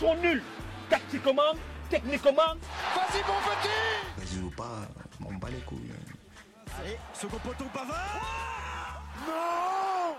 sont nuls. Tactiquement, techniquement. Vas-y, mon petit Vas-y ou pas, on bat les couilles. Allez, second poteau Pavard Non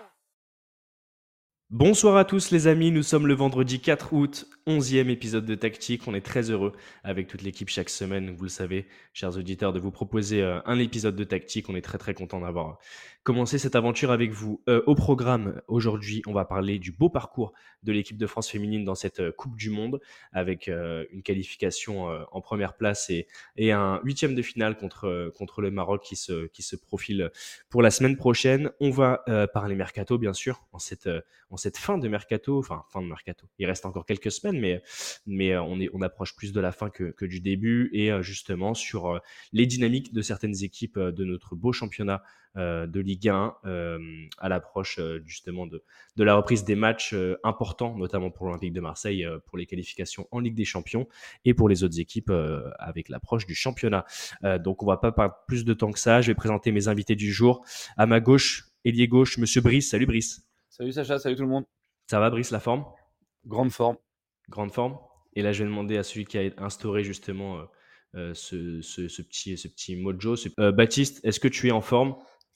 Bonsoir à tous les amis, nous sommes le vendredi 4 août, 11e épisode de Tactique. On est très heureux avec toute l'équipe chaque semaine, vous le savez, chers auditeurs, de vous proposer euh, un épisode de Tactique. On est très très content d'avoir commencé cette aventure avec vous. Euh, au programme, aujourd'hui, on va parler du beau parcours de l'équipe de France féminine dans cette euh, Coupe du Monde, avec une qualification en première place et, et un huitième de finale contre, contre le Maroc qui se, qui se profile pour la semaine prochaine. On va parler mercato, bien sûr, en cette, en cette fin de mercato, enfin fin de mercato. Il reste encore quelques semaines, mais, mais euh, on, est, on approche plus de la fin que, que du début et euh, justement sur euh, les dynamiques de certaines équipes de notre beau championnat de Ligue 1 à l'approche justement de, de la reprise des matchs importants, notamment pour l'Olympique de Marseille, pour les qualifications en Ligue des Champions et pour les autres équipes avec l'approche du championnat. donc on va pas perdre plus de temps que ça. Je vais présenter mes invités du jour. À ma gauche, ailier gauche, Monsieur Brice. Salut Brice. Salut Sacha, salut tout le monde. Ça va Brice, la forme? Grande forme. Grande forme. Et là, je vais demander à celui qui a instauré justement euh, euh, ce, ce, petit, ce petit mojo. Euh, Baptiste, est-ce que tu es en forme?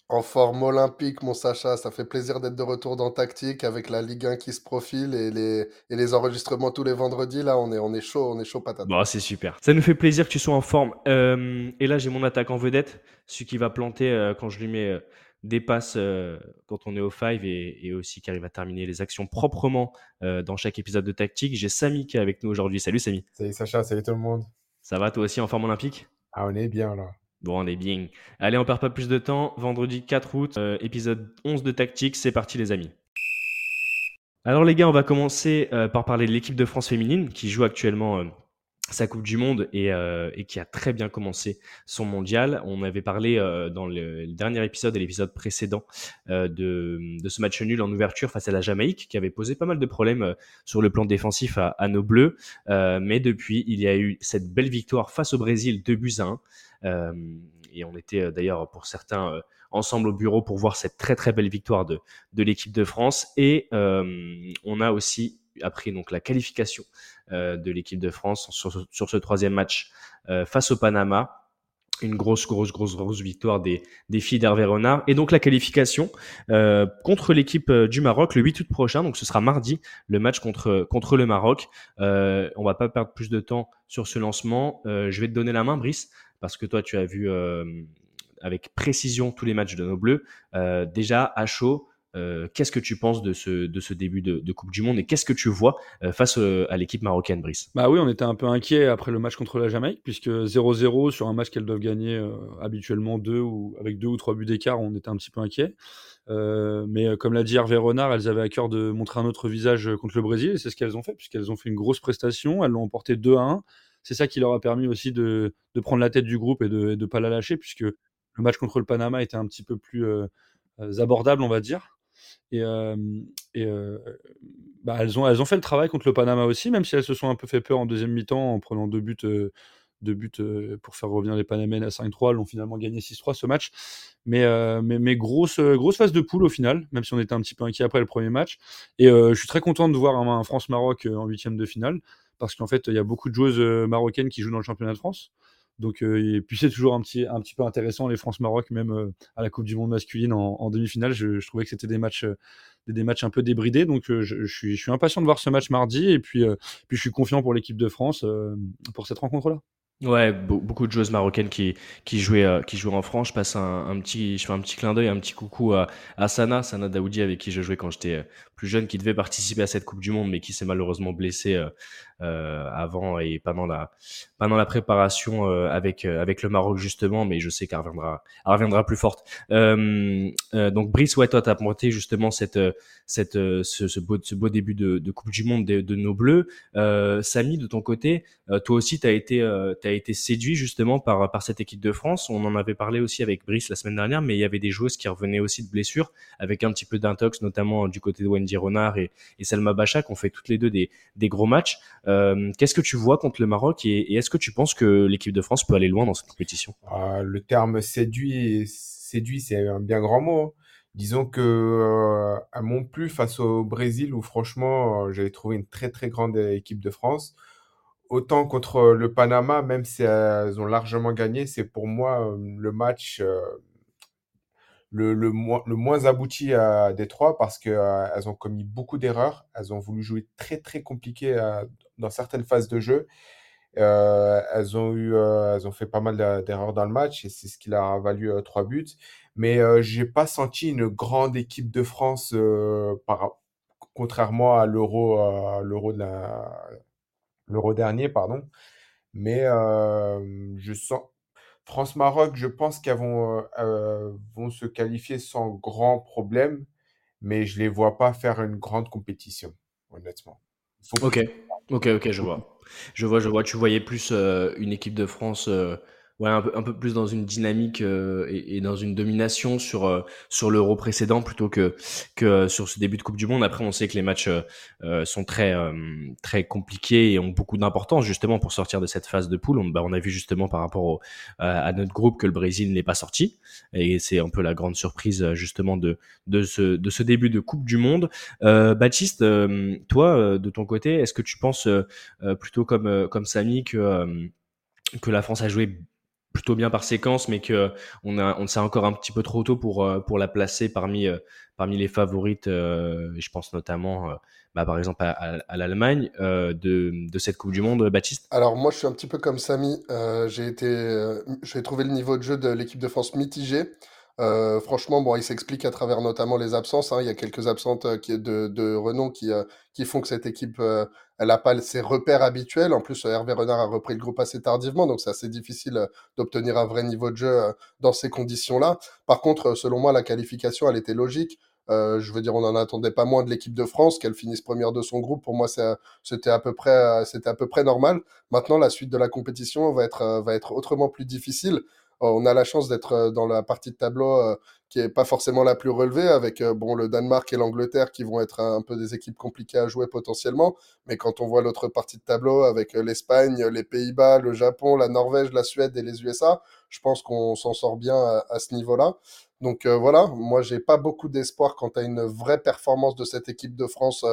En forme olympique, mon Sacha. Ça fait plaisir d'être de retour dans Tactique avec la Ligue 1 qui se profile et les, et les enregistrements tous les vendredis. Là, on est, on est chaud, on est chaud patate. Bon, c'est super. Ça nous fait plaisir que tu sois en forme. et là, j'ai mon attaque en vedette, celui qui va planter quand je lui mets dépasse euh, quand on est au 5 et, aussi qui arrive à terminer les actions proprement euh, dans chaque épisode de tactique. J'ai Samy qui est avec nous aujourd'hui. Salut Samy. Salut Sacha, salut tout le monde. Ça va toi aussi en forme olympique? Ah, on est bien là. Bon, on est bien. Allez, on perd pas plus de temps. Vendredi 4 août, euh, épisode 11 de tactique. C'est parti les amis. Alors les gars, on va commencer par parler de l'équipe de France féminine qui joue actuellement sa Coupe du Monde et, euh, et, qui a très bien commencé son mondial. On avait parlé euh, dans le, dernier épisode et l'épisode précédent euh, de, de, ce match nul en ouverture face à la Jamaïque qui avait posé pas mal de problèmes euh, sur le plan défensif à, à nos Bleus. Euh, mais depuis, il y a eu cette belle victoire face au Brésil 2 buts à 1. et on était d'ailleurs pour certains ensemble au bureau pour voir cette très très belle victoire de, de l'équipe de France. Et on a aussi après donc la qualification euh, de l'équipe de France sur, ce troisième match euh, face au Panama. Une grosse, grosse, grosse, grosse victoire des, des filles d'Hervé Renard. Et donc la qualification euh, contre l'équipe du Maroc le 8 août prochain. Donc ce sera mardi le match contre, le Maroc. Euh, on va pas perdre plus de temps sur ce lancement. Je vais te donner la main, Brice, parce que toi tu as vu avec précision tous les matchs de nos Bleus. déjà à chaud, euh, qu'est-ce que tu penses de ce, de ce début de, Coupe du Monde et qu'est-ce que tu vois euh, face euh, à l'équipe marocaine, Brice? Bah oui, on était un peu inquiet après le match contre la Jamaïque, puisque 0-0 sur un match qu'elles doivent gagner habituellement deux ou avec deux ou trois buts d'écart, on était un petit peu inquiet. mais comme l'a dit Hervé Renard, elles avaient à cœur de montrer un autre visage contre le Brésil et c'est ce qu'elles ont fait, puisqu'elles ont fait une grosse prestation, elles l'ont emporté 2 1. C'est ça qui leur a permis aussi de, de, prendre la tête du groupe et de ne pas la lâcher, puisque le match contre le Panama était un petit peu plus abordable, on va dire. Et, bah, elles, ont, fait le travail contre le Panama aussi, même si elles se sont un peu fait peur en deuxième mi-temps en prenant deux buts, pour faire revenir les Panamènes à 5-3. Elles ont finalement gagné 6-3 ce match. Mais, grosse, grosse phase de poule au final, même si on était un petit peu inquiet après le premier match. Et je suis très content de voir un, France-Maroc en huitième de finale, parce qu'en fait, il y a beaucoup de joueuses marocaines qui jouent dans le championnat de France. Donc, et puis c'est toujours un petit, un petit peu intéressant les France-Maroc, même à la Coupe du Monde masculine en, demi-finale. Je, je, trouvais que c'était des matchs, des, matchs un peu débridés. Donc, je, je, suis, je suis impatient de voir ce match mardi et puis, puis je suis confiant pour l'équipe de France pour cette rencontre-là. Ouais, beaucoup de joueuses marocaines qui, qui, jouaient, euh, qui jouaient en France. Je passe un, petit, je fais un petit clin d'œil, un petit coucou à, à Sana, Sana Daoudi, avec qui je jouais quand j'étais euh, plus jeune, qui devait participer à cette Coupe du Monde, mais qui s'est malheureusement blessé euh, euh, avant et pendant la, pendant la préparation euh, avec, avec le Maroc, justement, mais je sais qu'elle reviendra, elle reviendra plus forte. donc, Brice, ouais, toi, t'as monté justement cette, cette, ce, beau, ce beau début de, de Coupe du Monde de, de nos Bleus. Samy, de ton côté, toi aussi, t'as été a été séduit justement par, par cette équipe de France. On en avait parlé aussi avec Brice la semaine dernière, mais il y avait des joueuses qui revenaient aussi de blessures, avec un petit peu d'intox, notamment du côté de Wendy Renard et, et Selma Bacha, qui ont fait toutes les deux des, des gros matchs. Euh, Qu'est-ce que tu vois contre le Maroc et, est-ce que tu penses que l'équipe de France peut aller loin dans cette compétition? Ah, Le terme séduit, séduit c'est un bien grand mot. Disons que euh, elles m'ont plu face au Brésil où franchement, euh, j'avais trouvé une très très grande équipe de France. Autant contre le Panama, même si elles ont largement gagné, c'est pour moi le match le, moins, abouti à Détroit parce qu'elles ont commis beaucoup d'erreurs. Elles ont voulu jouer très très compliqué dans certaines phases de jeu. Euh, elles ont eu, euh, elles ont fait pas mal d'erreurs dans le match et c'est ce qui leur a valu euh, trois buts. Mais j'ai pas senti une grande équipe de France contrairement à l'Euro, l'Euro de l'Euro dernier, pardon. Mais je sens France-Maroc, je pense qu'elles vont, vont se qualifier sans grand problème, mais je les vois pas faire une grande compétition, honnêtement. Ok, ok, ok, je vois. Je vois, je vois. Tu voyais plus euh, une équipe de France, euh, ouais, un peu, un peu plus dans une dynamique euh, et, et dans une domination sur euh, sur l'Euro précédent plutôt que que euh, sur ce début de Coupe du Monde. Après, on sait que les matchs euh, euh, sont très euh, très compliqués et ont beaucoup d'importance justement pour sortir de cette phase de poule. On, bah, on a vu justement par rapport au, à, notre groupe que le Brésil n'est pas sorti et c'est un peu la grande surprise justement de de ce de ce début de Coupe du Monde. Baptiste, toi, de ton côté, est-ce que tu penses plutôt comme comme Samy que que la France a joué plutôt bien par séquence, mais que on a on c'est encore un petit peu trop tôt pour euh, pour la placer parmi euh, parmi les favorites. euh, je pense notamment, euh, bah, par exemple à, à- l'Allemagne euh, de de cette Coupe du Monde, Baptiste? Alors moi je suis un petit peu comme Samy, j'ai été, j'ai trouvé le niveau de jeu de l'équipe de France mitigé. Euh, franchement, bon, il s'explique à travers notamment les absences. hein. Il y a quelques absentes euh, qui, de, de renom qui, euh, qui font que cette équipe, euh, elle n'a pas ses repères habituels. En plus, Hervé Renard a repris le groupe assez tardivement, donc c'est assez difficile euh, d'obtenir un vrai niveau de jeu dans ces conditions-là. Par contre, selon moi, la qualification, elle était logique. Euh, je veux dire, on n'en attendait pas moins de l'équipe de France, qu'elle finisse première de son groupe. Pour moi, c'était à peu près, c'était à peu près normal. Maintenant, la suite de la compétition va être, va être autrement plus difficile. Euh, on a la chance d'être euh, dans la partie de tableau euh, qui est pas forcément la plus relevée, avec bon le Danemark et l'Angleterre qui vont être un, peu des équipes compliquées à jouer potentiellement. Mais quand on voit l'autre partie de tableau avec l'Espagne, les Pays-Bas, le Japon, la Norvège, la Suède et les USA, je pense qu'on s'en sort bien à, ce niveau-là. Donc voilà, moi j'ai pas beaucoup d'espoir quant à une vraie performance de cette équipe de France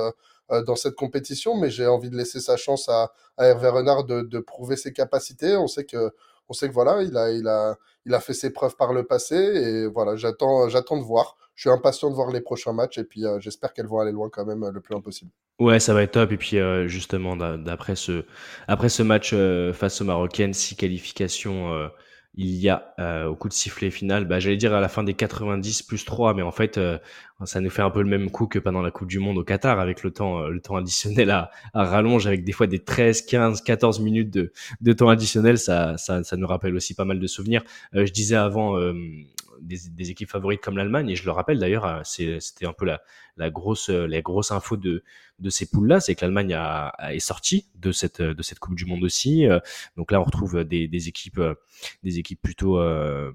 dans cette compétition, mais j'ai envie de laisser sa chance à, à Hervé Renard de, de prouver ses capacités. On sait que on sait que voilà, il a, il a, il a fait ses preuves par le passé et voilà, j'attends, j'attends de voir. Je suis impatient de voir les prochains matchs et puis euh, j'espère qu'elles vont aller loin quand même euh, le plus loin possible. Ouais, ça va être top. Et puis euh, justement, d'a- d'après ce, après ce match face aux Marocaines, six qualifications euh, il y a au coup de sifflet final, bah, j'allais dire à la fin des 90 plus 3, mais en fait, ça nous fait un peu le même coup que pendant la Coupe du Monde au Qatar, avec le temps, euh, le temps additionnel à, à rallonge, avec des fois des 13, 15, 14 minutes de, de temps additionnel. Ça, ça, ça nous rappelle aussi pas mal de souvenirs. Euh, je disais avant euh, des, des équipes favorites comme l'Allemagne, et je le rappelle d'ailleurs, euh, c'était un peu la, la grosse, la grosse info de, de ces poules-là, c'est que l'Allemagne a, a- est sortie de cette, de cette Coupe du Monde aussi. Donc là, on retrouve des, des équipes, des équipes plutôt, euh,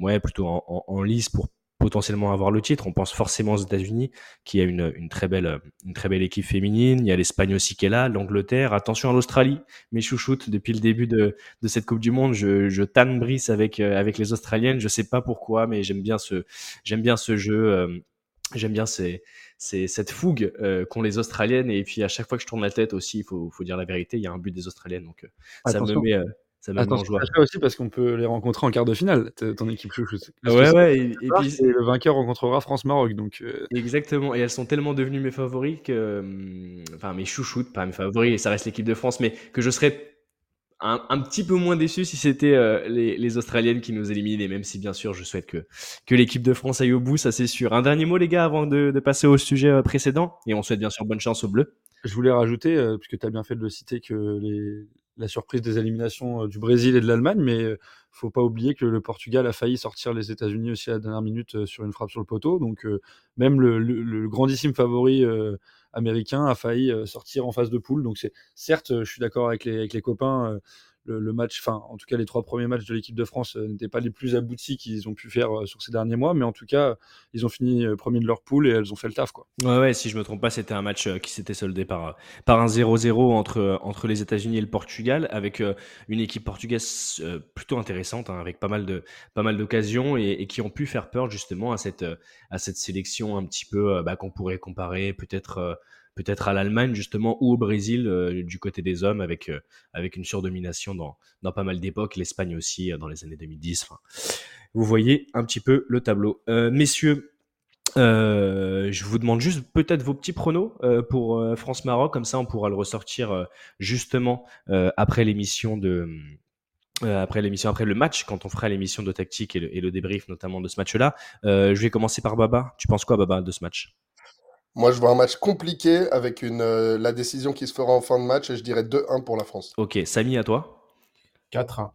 ouais, plutôt en, en lice pour potentiellement avoir le titre. On pense forcément aux États-Unis, qui a une, une très belle, une très belle équipe féminine. Il y a l'Espagne aussi qui est là, l'Angleterre. Attention à l'Australie, mes chouchoutes. Depuis le début de, de cette Coupe du Monde, je, je tanne Brice avec, euh, avec les Australiennes. Je sais pas pourquoi, mais j'aime bien ce, j'aime bien ce jeu. euh, J'aime bien ces, ces, cette fougue euh, qu'ont les Australiennes. Et puis à chaque fois que je tourne la tête aussi, il faut, faut dire la vérité, il y a un but des Australiennes. Donc euh, ça me Attention. met, ça joie. Sacha aussi, parce qu'on peut les rencontrer en quart de finale, ton équipe chouchoute. Ouais, ouais. Et, et puis, le vainqueur rencontrera France-Maroc. Donc, euh, Exactement, et elles sont tellement devenues mes favoris que, hum, enfin mes chouchoutes, pas mes favoris, et ça reste l'équipe de France, mais que je serais un, un petit peu moins déçu si c'était euh, les, les Australiennes qui nous éliminent, et même si bien sûr je souhaite que, que l'équipe de France aille au bout, ça c'est sûr. Un dernier mot les gars avant de, de passer au sujet euh, précédent, et on souhaite bien sûr bonne chance aux Bleus. je voulais rajouter, euh, puisque tu as bien fait de le citer, que les, la surprise des éliminations euh, du Brésil et de l'Allemagne, mais euh, faut pas oublier que le Portugal a failli sortir les États-Unis aussi à la dernière minute euh, sur une frappe sur le poteau. Donc, même le, grandissime favori américain a failli sortir en phase de poule. Donc, certes, je suis d'accord avec les, copains, le, match, enfin, en tout cas, les trois premiers matchs de l'équipe de France euh, n'étaient pas les plus aboutis qu'ils ont pu faire euh, sur ces derniers mois, mais en tout cas, ils ont fini euh, premier de leur poule et elles ont fait le taf, quoi. Ouais, ouais, si je me trompe pas, c'était un match qui s'était soldé par, par un 0-0 entre, entre les États-Unis et le Portugal, avec une équipe portugaise plutôt intéressante, hein, avec pas mal de, pas mal d'occasions et, qui ont pu faire peur justement à cette, à cette sélection un petit peu bah, qu'on pourrait comparer peut-être peut-être à l'Allemagne justement ou au Brésil euh, du côté des hommes avec, euh, avec une surdomination dans, dans pas mal d'époques, l'Espagne aussi euh, dans les années 2010. vous voyez un petit peu le tableau. messieurs, je vous demande juste peut-être vos petits pronos pour France-Maroc, comme ça on pourra le ressortir justement après l'émission de... après l'émission, après le match, quand on fera l'émission de tactique et le, et le, débrief notamment de ce match-là. je vais commencer par Baba. Tu penses quoi, Baba, de ce match? Moi, je vois un match compliqué avec une, euh, la décision qui se fera en fin de match et je dirais 2-1 pour la France. Ok, Samy, à toi 4-1.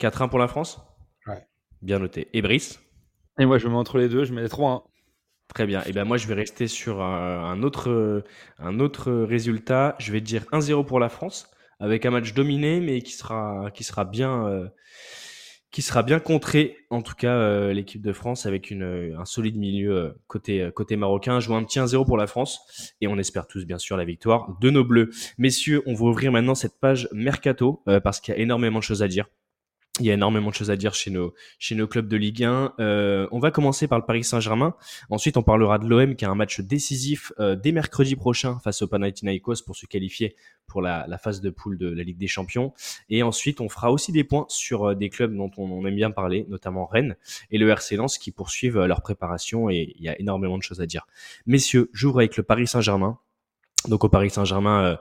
4-1 pour la France Ouais. Bien noté. Et Brice Et moi, je me mets entre les deux, je mets 3-1. Très bien. Et ben moi, je vais rester sur un, autre, un autre résultat. Je vais dire 1-0 pour la France, avec un match dominé, mais qui sera, qui sera bien, euh, qui sera bien contré, en tout cas euh, l'équipe de France avec euh, un solide milieu euh, côté côté marocain. Joue un petit 1-0 pour la France et on espère tous bien sûr la victoire de nos bleus. Messieurs, on va ouvrir maintenant cette page mercato parce qu'il y a énormément de choses à dire. Il y a énormément de choses à dire chez nos, chez nos clubs de Ligue 1. Euh, on va commencer par le Paris Saint-Germain. Ensuite, on parlera de l'OM qui a un match décisif euh, dès mercredi prochain face au Panathinaikos pour se qualifier pour la, la, phase de poule de la Ligue des Champions. Et ensuite, on fera aussi des points sur euh, des clubs dont on, on, aime bien parler, notamment Rennes et le RC Lens qui poursuivent leur préparation et il y a énormément de choses à dire. Messieurs, j'ouvre avec le Paris Saint-Germain. Donc au Paris Saint-Germain, euh,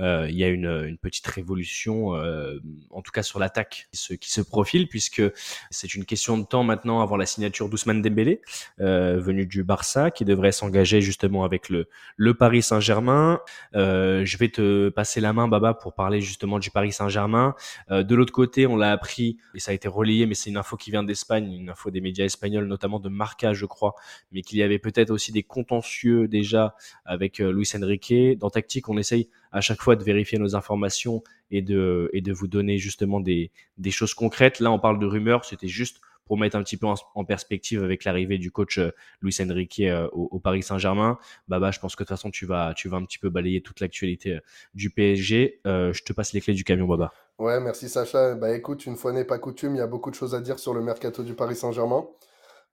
euh, il y a une, petite révolution, euh, en tout cas sur l'attaque, qui se, profile, puisque c'est une question de temps maintenant avant la signature d'Ousmane Dembélé, venu du Barça, qui devrait s'engager justement avec le Paris Saint-Germain. je vais te passer la main, Baba, pour parler justement du Paris Saint-Germain. de l'autre côté, on l'a appris, et ça a été relayé, mais c'est une info qui vient d'Espagne, une info des médias espagnols, notamment de Marca, je crois, mais qu'il y avait peut-être aussi des contentieux déjà avec Luis Enrique dans Tactique, on essaye à chaque fois de vérifier nos informations et de, vous donner justement des, des choses concrètes. Là, on parle de rumeurs, c'était juste pour mettre un petit peu en, perspective avec l'arrivée du coach euh, Luis Enrique euh, au, Paris Saint-Germain. Baba, je pense que de toute façon, tu vas, tu vas un petit peu balayer toute l'actualité euh, du PSG. je te passe les clés du camion, Baba. Ouais, merci Sacha. Bah écoute, une fois n'est pas coutume, il y a beaucoup de choses à dire sur le mercato du Paris Saint-Germain.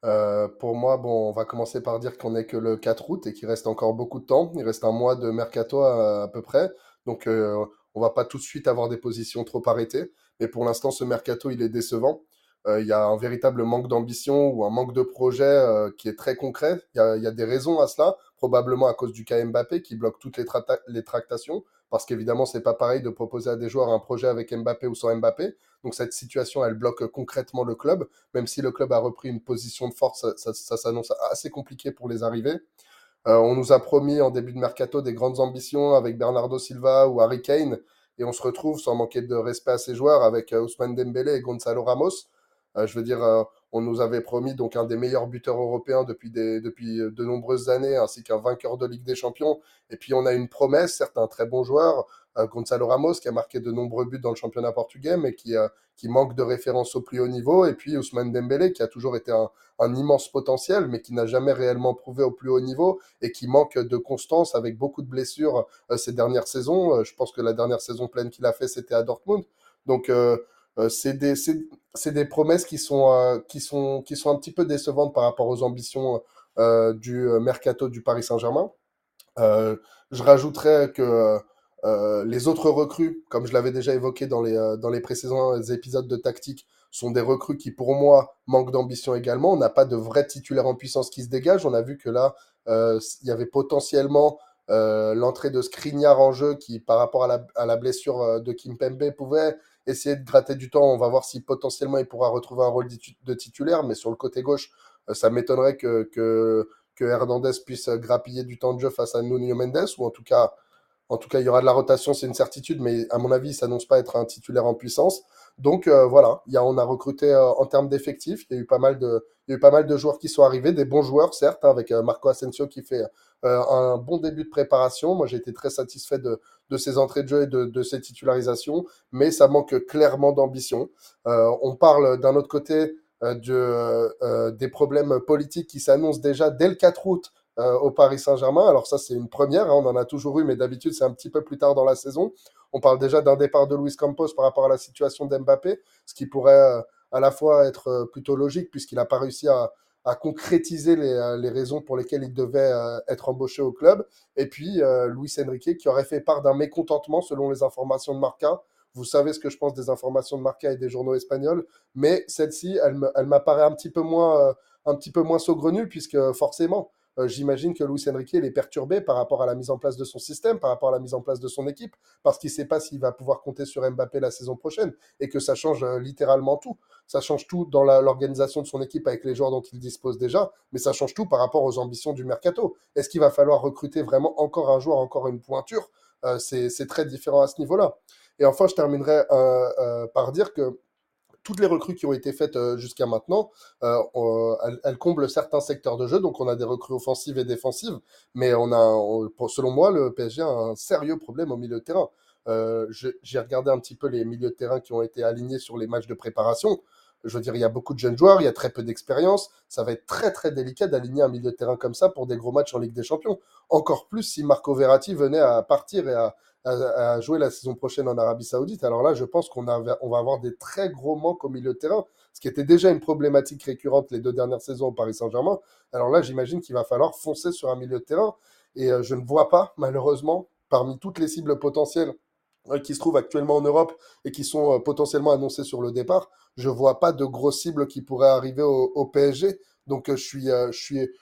Euh, pour moi, bon, on va commencer par dire qu'on n'est que le 4 août et qu'il reste encore beaucoup de temps. Il reste un mois de mercato à, peu près. Donc, euh, on va pas tout de suite avoir des positions trop arrêtées. Mais pour l'instant, ce mercato, il est décevant. Euh, il y a un véritable manque d'ambition ou un manque de projet euh, qui est très concret. Il y a, y a, des raisons à cela, probablement à cause du cas Mbappé qui bloque toutes les tractations parce qu'évidemment, c'est pas pareil de proposer à des joueurs un projet avec Mbappé ou sans Mbappé. Donc cette situation, elle bloque concrètement le club. Même si le club a repris une position de force, ça, ça, s'annonce assez compliqué pour les arrivées. Euh, on nous a promis en début de mercato des grandes ambitions avec Bernardo Silva ou Harry Kane, et on se retrouve sans manquer de respect à ces joueurs avec euh, Ousmane Dembélé et Gonzalo Ramos. Euh, je veux dire, euh, on nous avait promis donc un des meilleurs buteurs européens depuis, des, depuis de nombreuses années, ainsi qu'un vainqueur de Ligue des Champions. Et puis on a une promesse, certains très bons joueurs, euh, Gonzalo Ramos qui a marqué de nombreux buts dans le championnat portugais, mais qui, euh, qui manque de référence au plus haut niveau. Et puis Ousmane Dembélé qui a toujours été un, un immense potentiel, mais qui n'a jamais réellement prouvé au plus haut niveau et qui manque de constance avec beaucoup de blessures euh, ces dernières saisons. je pense que la dernière saison pleine qu'il a fait, c'était à Dortmund. Donc c'est des, promesses qui sont, qui, sont, un petit peu décevantes par rapport aux ambitions du mercato du Paris Saint-Germain. je rajouterais que euh, les autres recrues, comme je l'avais déjà évoqué dans les, euh, précédents épisodes de tactique, sont des recrues qui, pour moi, manquent d'ambition également. On n'a pas de vrai titulaire en puissance qui se dégage. On a vu que là, euh, il y avait potentiellement l'entrée de Skriniar en jeu qui, par rapport à la, à la blessure de Kimpembe, pouvait essayer de gratter du temps. On va voir si potentiellement il pourra retrouver un rôle de titulaire. Mais sur le côté gauche, ça m'étonnerait que, Hernandez puisse grappiller du temps de jeu face à Nuno Mendes, ou en tout cas En tout cas, il y aura de la rotation, c'est une certitude, mais à mon avis, il s'annonce pas être un titulaire en puissance. Donc euh, voilà, il y a, on a recruté euh, en termes d'effectifs, il y a eu pas mal de, mal de joueurs qui sont arrivés, des bons joueurs certes, hein, avec euh, Marco Asensio qui fait euh, un bon début de préparation. Moi, j'ai été très satisfait de, ses entrées de jeu et de, de ses titularisations, mais ça manque clairement d'ambition. On parle d'un autre côté de, des problèmes politiques qui s'annoncent déjà dès le 4 août euh, au Paris Saint-Germain. Alors ça, c'est une première, hein, on en a toujours eu, mais d'habitude, c'est un petit peu plus tard dans la saison. On parle déjà d'un départ de Luis Campos par rapport à la situation d'Mbappé, ce qui pourrait euh, à la fois être euh, plutôt logique puisqu'il n'a pas réussi à, concrétiser les, raisons pour lesquelles il devait être embauché au club. Et puis Luis Enrique qui aurait fait part d'un mécontentement selon les informations de Marca. Vous savez ce que je pense des informations de Marca et des journaux espagnols, mais celle-ci, elle, m'apparaît un petit peu moins, un petit peu moins saugrenue puisque forcément, j'imagine que Luis Enrique est perturbé par rapport à la mise en place de son système, par rapport à la mise en place de son équipe, parce qu'il ne sait pas s'il va pouvoir compter sur Mbappé la saison prochaine, et que ça change euh, littéralement tout. Ça change tout dans l'organisation de son équipe avec les joueurs dont il dispose déjà, mais ça change tout par rapport aux ambitions du mercato. Est-ce qu'il va falloir recruter vraiment encore un joueur, encore une pointure? Euh, C'est très différent à ce niveau-là. Et enfin, je terminerai euh, euh, par dire que toutes les recrues qui ont été faites euh, jusqu'à maintenant, euh, elles, comblent certains secteurs de jeu. Donc, on a des recrues offensives et défensives, mais on a, on, selon moi, le PSG a un sérieux problème au milieu de terrain. Euh, J'ai regardé un petit peu les milieux de terrain qui ont été alignés sur les matchs de préparation. Je veux dire, il y a beaucoup de jeunes joueurs, il y a très peu d'expérience. Ça va être très très délicat d'aligner un milieu de terrain comme ça pour des gros matchs en Ligue des Champions. Encore plus si Marco Verratti venait à partir et à, à, jouer la saison prochaine en Arabie Saoudite. Alors là, je pense qu'on on va avoir des très gros manques au milieu de terrain, ce qui était déjà une problématique récurrente les deux dernières saisons au Paris Saint-Germain. Alors là, j'imagine qu'il va falloir foncer sur un milieu de terrain. Et euh, je ne vois pas, malheureusement, parmi toutes les cibles potentielles euh, qui se trouvent actuellement en Europe et qui sont euh, potentiellement annoncées sur le départ, je vois pas de grosses cibles qui pourraient arriver au, PSG. Donc je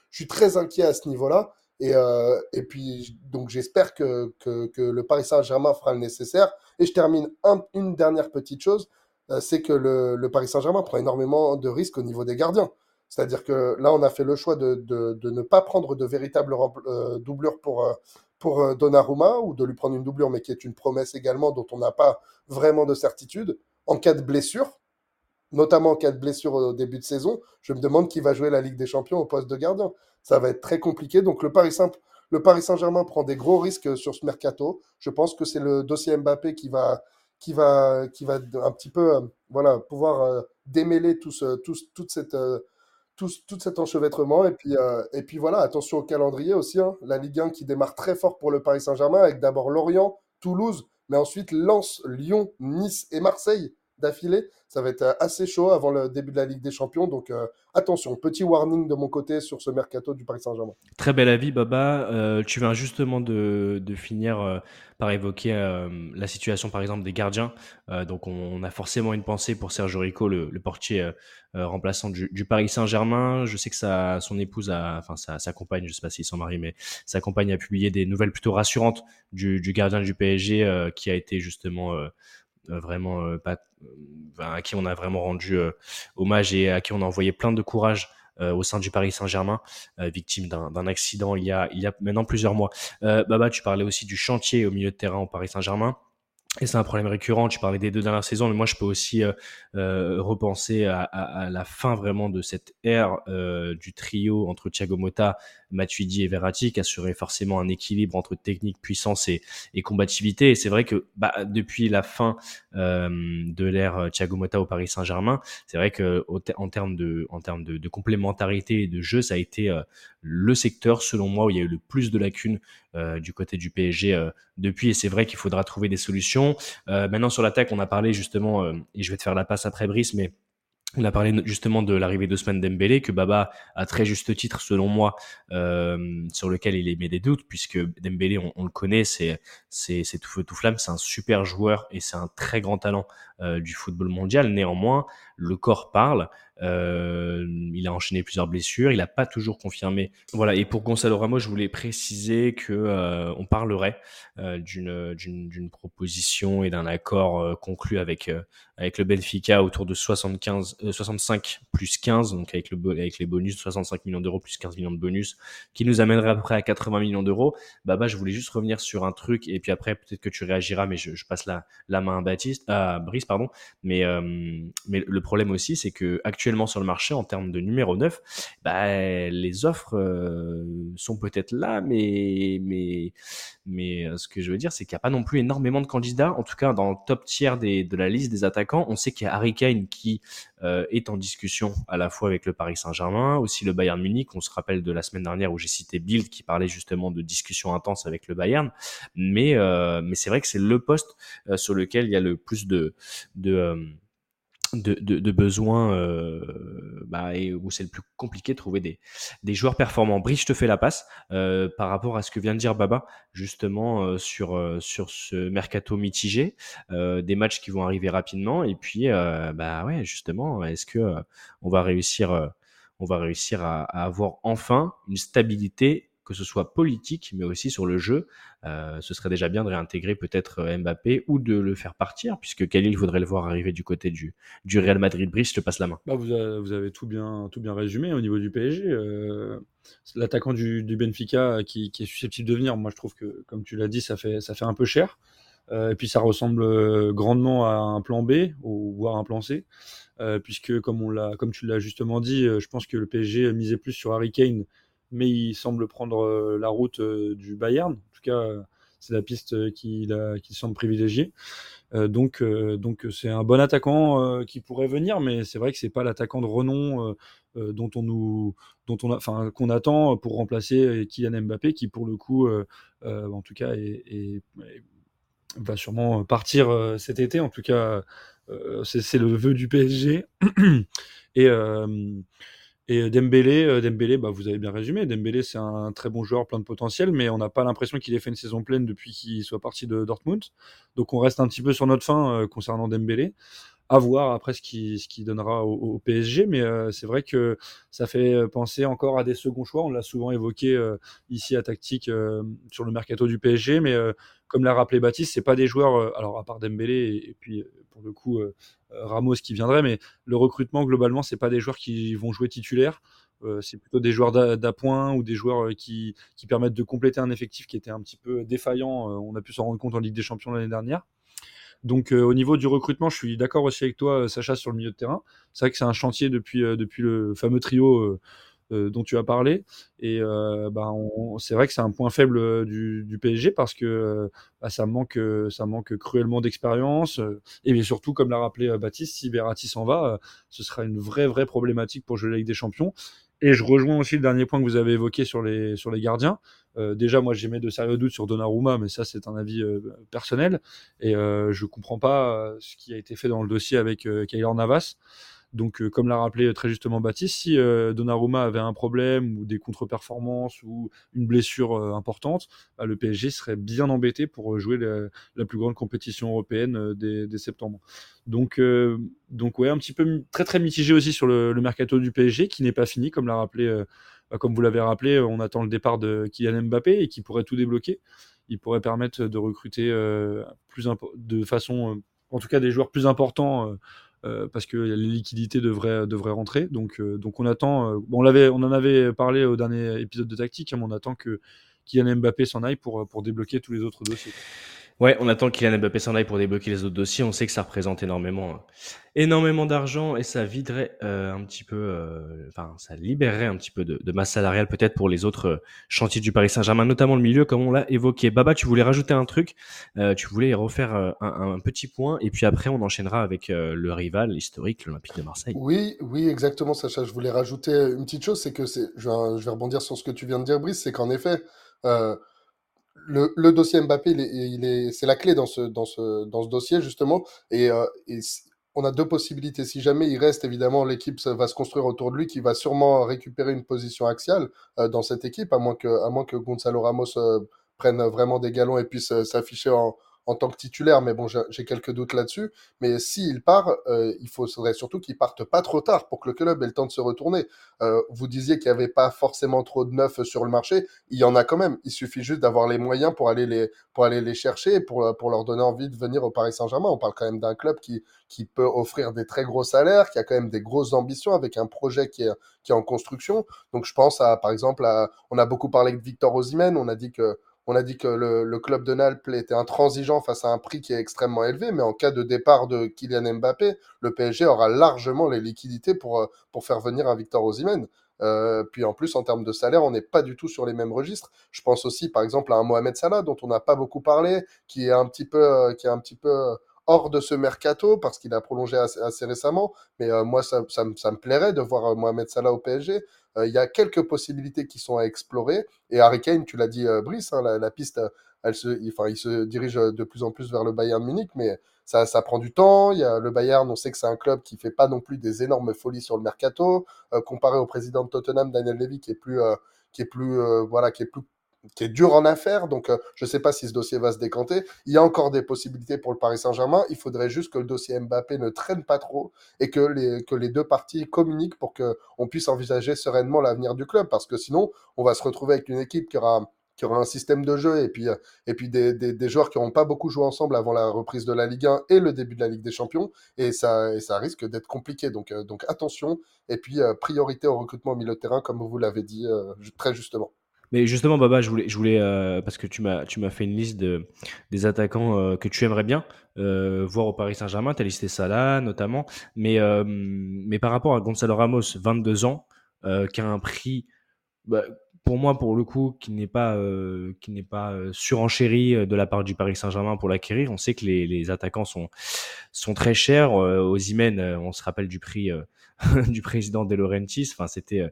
suis très inquiet à ce niveau-là. Et, euh, et puis, donc, j'espère que, que, le Paris Saint-Germain fera le nécessaire. Et je termine un, une dernière petite chose, euh, c'est que le, Paris Saint-Germain prend énormément de risques au niveau des gardiens. C'est-à-dire que là, on a fait le choix de, de, ne pas prendre de véritable euh, doublure pour, euh, pour Donnarumma, ou de lui prendre une doublure, mais qui est une promesse également dont on n'a pas vraiment de certitude. En cas de blessure, notamment en cas de blessure au début de saison, je me demande qui va jouer la Ligue des Champions au poste de gardien. Ça va être très compliqué. Donc le Paris, Saint-Germain prend des gros risques sur ce mercato. Je pense que c'est le dossier Mbappé qui va, un petit peu, euh, voilà, pouvoir euh, démêler tout, ce, euh, cet enchevêtrement. Et puis, et puis voilà, attention au calendrier aussi. Hein. La Ligue 1 qui démarre très fort pour le Paris Saint-Germain avec d'abord Lorient, Toulouse, mais ensuite Lens, Lyon, Nice et Marseille d'affilée. Ça va être euh, assez chaud avant le début de la Ligue des Champions. Donc euh, attention, petit warning de mon côté sur ce mercato du Paris Saint-Germain. Très bel avis, Baba. Euh, tu viens justement de, finir par évoquer la situation, par exemple, des gardiens. Donc on, a forcément une pensée pour Sergio Rico, le, portier remplaçant du, Paris Saint-Germain. Je sais que sa, son épouse, enfin sa, sa compagne, je sais pas s'ils sont mariés, mais sa compagne a publié des nouvelles plutôt rassurantes du, gardien du PSG qui a été justement vraiment euh, pas, à qui on a vraiment rendu euh, hommage et à qui on a envoyé plein de courage au sein du Paris Saint-Germain, victime d'un accident il y a il y a maintenant plusieurs mois. Baba, tu parlais aussi du chantier au milieu de terrain au Paris Saint-Germain. Et c'est un problème récurrent. Tu parlais des deux dernières saisons, mais moi je peux aussi euh, euh, repenser à, à, à, la fin vraiment de cette ère euh, du trio entre Thiago Motta, Matuidi et Verratti, qui assurait forcément un équilibre entre technique, puissance et, et combativité. Et c'est vrai que bah, depuis la fin euh, de l'ère Thiago Motta au Paris Saint-Germain, c'est vrai que en termes de en termes de, de, complémentarité et de jeu, ça a été euh, le secteur selon moi où il y a eu le plus de lacunes euh, du côté du PSG depuis. Et c'est vrai qu'il faudra trouver des solutions. Euh, maintenant sur l'attaque, on a parlé justement, euh, et je vais te faire la passe après Brice, mais on a parlé justement de l'arrivée d'Ousmane Dembélé, que Baba a très juste titre, selon moi, euh, sur lequel il émet des doutes, puisque Dembélé, on, on le connaît, c'est tout feu tout flamme, c'est un super joueur et c'est un très grand talent euh, du football mondial. Néanmoins, le corps parle Euh, il a enchaîné plusieurs blessures. Il n'a pas toujours confirmé. Voilà. Et pour Gonzalo Ramos, je voulais préciser que euh, on parlerait d'une proposition et d'un accord conclu avec avec le Benfica autour de 75 65 plus 15, donc avec le avec les bonus 65 millions d'euros plus 15 millions de bonus, qui nous amènerait à peu près à 80 millions d'euros. Bah, je voulais juste revenir sur un truc et puis après peut-être que tu réagiras, mais je, je passe la la main à Baptiste, à Brice pardon. Mais mais le problème aussi, c'est que actuellement sur le marché en termes de numéro 9, bah, les offres sont peut-être là, mais mais ce que je veux dire, c'est qu'il n'y a pas non plus énormément de candidats. En tout cas, dans le top tiers de la liste des attaquants, on sait qu'il y a Harry Kane qui euh, est en discussion à la fois avec le Paris Saint-Germain, aussi le Bayern Munich. On se rappelle de la semaine dernière où j'ai cité Bild qui parlait justement de discussions intenses avec le Bayern. Mais, euh, c'est vrai que c'est le poste euh, sur lequel il y a le plus de... de de, besoins euh, bah, et où c'est le plus compliqué de trouver des, joueurs performants. Brice, je te fais la passe euh, par rapport à ce que vient de dire Baba justement euh, sur euh, ce mercato mitigé, euh, des matchs qui vont arriver rapidement et puis euh, bah ouais justement est-ce que on va réussir à avoir enfin une stabilité que ce soit politique, mais aussi sur le jeu. Euh, ce serait déjà bien de réintégrer peut-être euh, Mbappé ou de le faire partir, puisque Khalil voudrait le voir arriver du côté du, Real Madrid. Brice, je te passe la main. Bah vous, avez, tout bien, tout bien résumé au niveau du PSG. Euh, L'attaquant du, Benfica qui, est susceptible de venir, moi je trouve que, comme tu l'as dit, ça fait, ça fait un peu cher. Et puis ça ressemble grandement à un plan B, ou voire un plan C. Puisque comme on comme tu l'as justement dit, je pense que le PSG misait plus sur Harry Kane mais il semble prendre euh, la route euh, du Bayern. En tout cas, c'est la piste qu'il qui semble privilégier. Euh, donc, euh, donc c'est un bon attaquant euh, qui pourrait venir, mais c'est vrai que c'est pas l'attaquant de renom dont on nous, dont on enfin, qu'on attend pour remplacer Kylian Mbappé, qui pour le coup, en tout cas, va sûrement partir cet été. En tout cas, c'est le vœu du PSG. Et et Dembélé, Dembélé bah, vous avez bien résumé. Dembélé, c'est un très bon joueur, plein de potentiel, mais on n'a pas l'impression qu'il ait fait une saison pleine depuis qu'il soit parti de Dortmund. Donc on reste un petit peu sur notre fin euh, concernant Dembélé. À voir après ce qui, ce qui donnera au, PSG, mais euh, c'est vrai que ça fait penser encore à des seconds choix. On l'a souvent évoqué euh, ici à Tactique sur le mercato du PSG, mais comme l'a rappelé Baptiste, c'est pas des joueurs, alors à part Dembélé et, puis pour le coup Ramos qui viendrait, mais le recrutement globalement, c'est pas des joueurs qui vont jouer titulaire. Euh, c'est plutôt des joueurs d'appoint ou des joueurs qui, permettent de compléter un effectif qui était un petit peu défaillant. on a pu s'en rendre compte en Ligue des Champions l'année dernière. Donc euh, au niveau du recrutement, je suis d'accord aussi avec toi, Sacha, sur le milieu de terrain. C'est vrai que c'est un chantier depuis, euh, le fameux trio euh, dont tu as parlé. Et euh, bah, c'est vrai que c'est un point faible euh, du, du PSG parce que bah, ça, manque, ça manque cruellement d'expérience. et bien surtout, comme l'a rappelé Baptiste, si Verratti s'en va, ce sera une vraie, vraie problématique pour jouer la Ligue des Champions. Et je rejoins aussi le dernier point que vous avez évoqué sur les, sur les gardiens. Euh, déjà, moi, mis de sérieux doutes sur Donnarumma, mais ça, c'est un avis euh, personnel. Et euh, je comprends pas ce qui a été fait dans le dossier avec euh, Kaylor Navas. Donc, euh, comme l'a rappelé très justement Baptiste, si euh, Donnarumma avait un problème ou des contre-performances ou une blessure euh, importante, bah, le PSG serait bien embêté pour jouer la, plus grande compétition européenne dès septembre. Donc, donc ouais, un petit peu très très mitigé aussi sur le, mercato du PSG qui n'est pas fini, comme l'a rappelé, bah, comme vous l'avez rappelé, on attend le départ de Kylian Mbappé et qui pourrait tout débloquer. Il pourrait permettre de recruter plus de façon, en tout cas des joueurs plus importants euh, parce que les liquidités devraient, devraient rentrer. Donc, euh, donc on attend. Euh, on, en avait parlé au dernier épisode de Tactique, hein, mais on attend que Kylian Mbappé s'en aille pour débloquer tous les autres dossiers. Ouais, on attend qu'il Kylian Mbappé s'en aille pour débloquer les autres dossiers. On sait que ça représente énormément, hein. énormément d'argent et ça viderait euh, un petit peu, euh, enfin, ça libérerait un petit peu de, de masse salariale peut-être pour les autres euh, chantiers du Paris Saint-Germain, notamment le milieu, comme on l'a évoqué. Baba, tu voulais rajouter un truc, euh, tu voulais refaire un, un, petit point et puis après on enchaînera avec le rival historique, l'Olympique de Marseille. Oui, oui, exactement, Sacha. Je voulais rajouter une petite chose, c'est que c'est, je, je, vais rebondir sur ce que tu viens de dire, Brice, c'est qu'en effet. Euh, le, dossier Mbappé, il est, il est, c'est la clé dans ce, dossier, justement. Et, euh, on a deux possibilités. Si jamais il reste, évidemment, l'équipe va se construire autour de lui, qui va sûrement récupérer une position axiale euh, dans cette équipe, à moins que, à moins que Gonzalo Ramos euh, prenne vraiment des galons et puisse s'afficher en, en tant que titulaire, mais bon, j'ai quelques doutes là-dessus. Mais s'il part, euh, il faudrait surtout qu'il parte pas trop tard pour que le club ait le temps de se retourner. Euh, vous disiez qu'il n'y avait pas forcément trop de neufs sur le marché. Il y en a quand même. Il suffit juste d'avoir les moyens pour aller les, pour aller les chercher et pour, pour leur donner envie de venir au Paris Saint-Germain. On parle quand même d'un club qui, qui peut offrir des très gros salaires, qui a quand même des grosses ambitions avec un projet qui est, qui est en construction. Donc je pense à, par exemple, à, on a beaucoup parlé de Victor Osimhen. On a dit que on a dit que le, club de Naples était intransigeant face à un prix qui est extrêmement élevé, mais en cas de départ de Kylian Mbappé, le PSG aura largement les liquidités pour, euh, pour faire venir un Victor Osimhen. Euh, puis en plus, en termes de salaire, on n'est pas du tout sur les mêmes registres. Je pense aussi, par exemple, à un Mohamed Salah dont on n'a pas beaucoup parlé, qui est un petit peu, euh, qui est un petit peu hors de ce mercato parce qu'il a prolongé assez, récemment. Mais moi, ça, ça, me- plairait de voir Mohamed Salah au PSG. Euh, Il y a quelques possibilités qui sont à explorer. Et Harry Kane, tu l'as dit, euh, Brice, hein, la, piste, elle se, il, il se dirige euh, de plus en plus vers le Bayern Munich, mais ça, prend du temps. Y a le Bayern, on sait que c'est un club qui fait pas non plus des énormes folies sur le mercato, comparé au président de Tottenham, Daniel Levy, qui est plus, voilà, qui est plus qui est dur en affaires, donc euh, je ne sais pas si ce dossier va se décanter. Il y a encore des possibilités pour le Paris Saint-Germain. Il faudrait juste que le dossier Mbappé ne traîne pas trop et que les, que les deux parties communiquent pour qu'on puisse envisager sereinement l'avenir du club, parce que sinon, on va se retrouver avec une équipe qui aura qui aura un système de jeu et puis, euh, et puis des, des, joueurs qui n'auront pas beaucoup joué ensemble avant la reprise de la Ligue 1 et le début de la Ligue des Champions, et ça, et ça risque d'être compliqué. Donc, euh, donc attention, et puis priorité au recrutement au milieu de terrain, comme vous l'avez dit très justement. Mais justement, Baba, je voulais, je voulais euh, parce que tu m'as, tu m'as fait une liste de, des attaquants euh, que tu aimerais bien euh, voir au Paris Saint-Germain. Tu as listé Salah notamment, mais, mais par rapport à Gonzalo Ramos, 22 ans, qui a un prix, bah, pour moi, pour le coup, qui n'est pas, euh, qui n'est pas euh, surenchéri euh, de la part du Paris Saint-Germain pour l'acquérir. On sait que les, les attaquants sont, sont très chers. Euh, aux Imen, on se rappelle du prix euh, du président De Laurentiis. Enfin, c'était euh,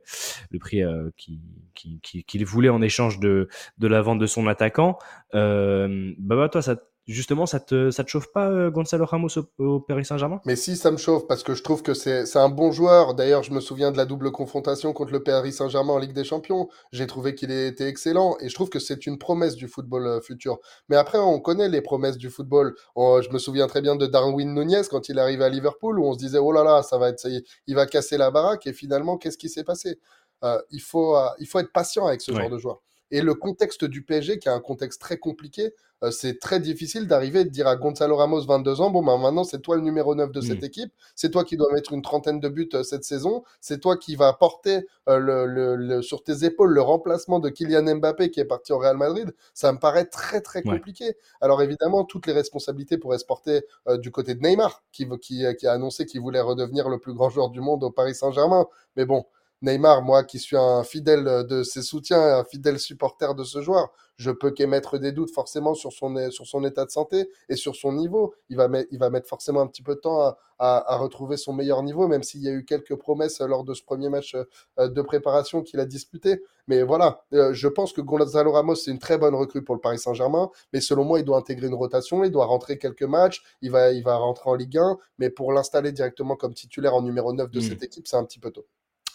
le prix euh, qui, qui, qui- qu'il voulait en échange de, de la vente de son attaquant. Euh, Baba, toi, ça, justement, ça te, ça te chauffe pas euh, Gonzalo Ramos au, au Paris Saint-Germain? Mais si, ça me chauffe parce que je trouve que c'est c'est un bon joueur. D'ailleurs, je me souviens de la double confrontation contre le Paris Saint-Germain en Ligue des Champions. J'ai trouvé qu'il était excellent et je trouve que c'est une promesse du football euh, futur. Mais après, on connaît les promesses du football. On- je me souviens très bien de Darwin Nunez quand il arrive à Liverpool où on se disait oh là là, ça va être, ça y est, il va casser la baraque et finalement, qu'est-ce qui s'est passé? Euh, il faut, euh, il faut être patient avec ce Ouais. genre de joueur. Et le contexte du PSG, qui est un contexte très compliqué, euh, c'est très difficile d'arriver et de dire à Gonzalo Ramos, 22 ans, bon, ben maintenant, c'est toi le numéro 9 de cette Mm. équipe, c'est toi qui dois mettre une trentaine de buts euh, cette saison, c'est toi qui vas porter euh, le, le- le- sur tes épaules le remplacement de Kylian Mbappé qui est parti au Real Madrid. Ça me paraît très, très Ouais. compliqué. Alors évidemment, toutes les responsabilités pourraient se porter du côté de Neymar, qui, veut- qui, qui a annoncé qu'il voulait redevenir le plus grand joueur du monde au Paris Saint-Germain. Mais bon, Neymar, moi qui suis un fidèle de ses soutiens, un fidèle supporter de ce joueur, je peux qu'émettre des doutes forcément sur son, é- sur son état de santé et sur son niveau. Il va, met- il va mettre forcément un petit peu de temps à, à- à retrouver son meilleur niveau, même s'il y a eu quelques promesses lors de ce premier match euh, de préparation qu'il a disputé. Mais voilà, euh, je pense que Gonzalo Ramos, c'est une très bonne recrue pour le Paris Saint-Germain, mais selon moi, il doit intégrer une rotation, il doit rentrer quelques matchs, il va, il va rentrer en Ligue 1, mais pour l'installer directement comme titulaire en numéro 9 de Mm. cette équipe, c'est un petit peu tôt.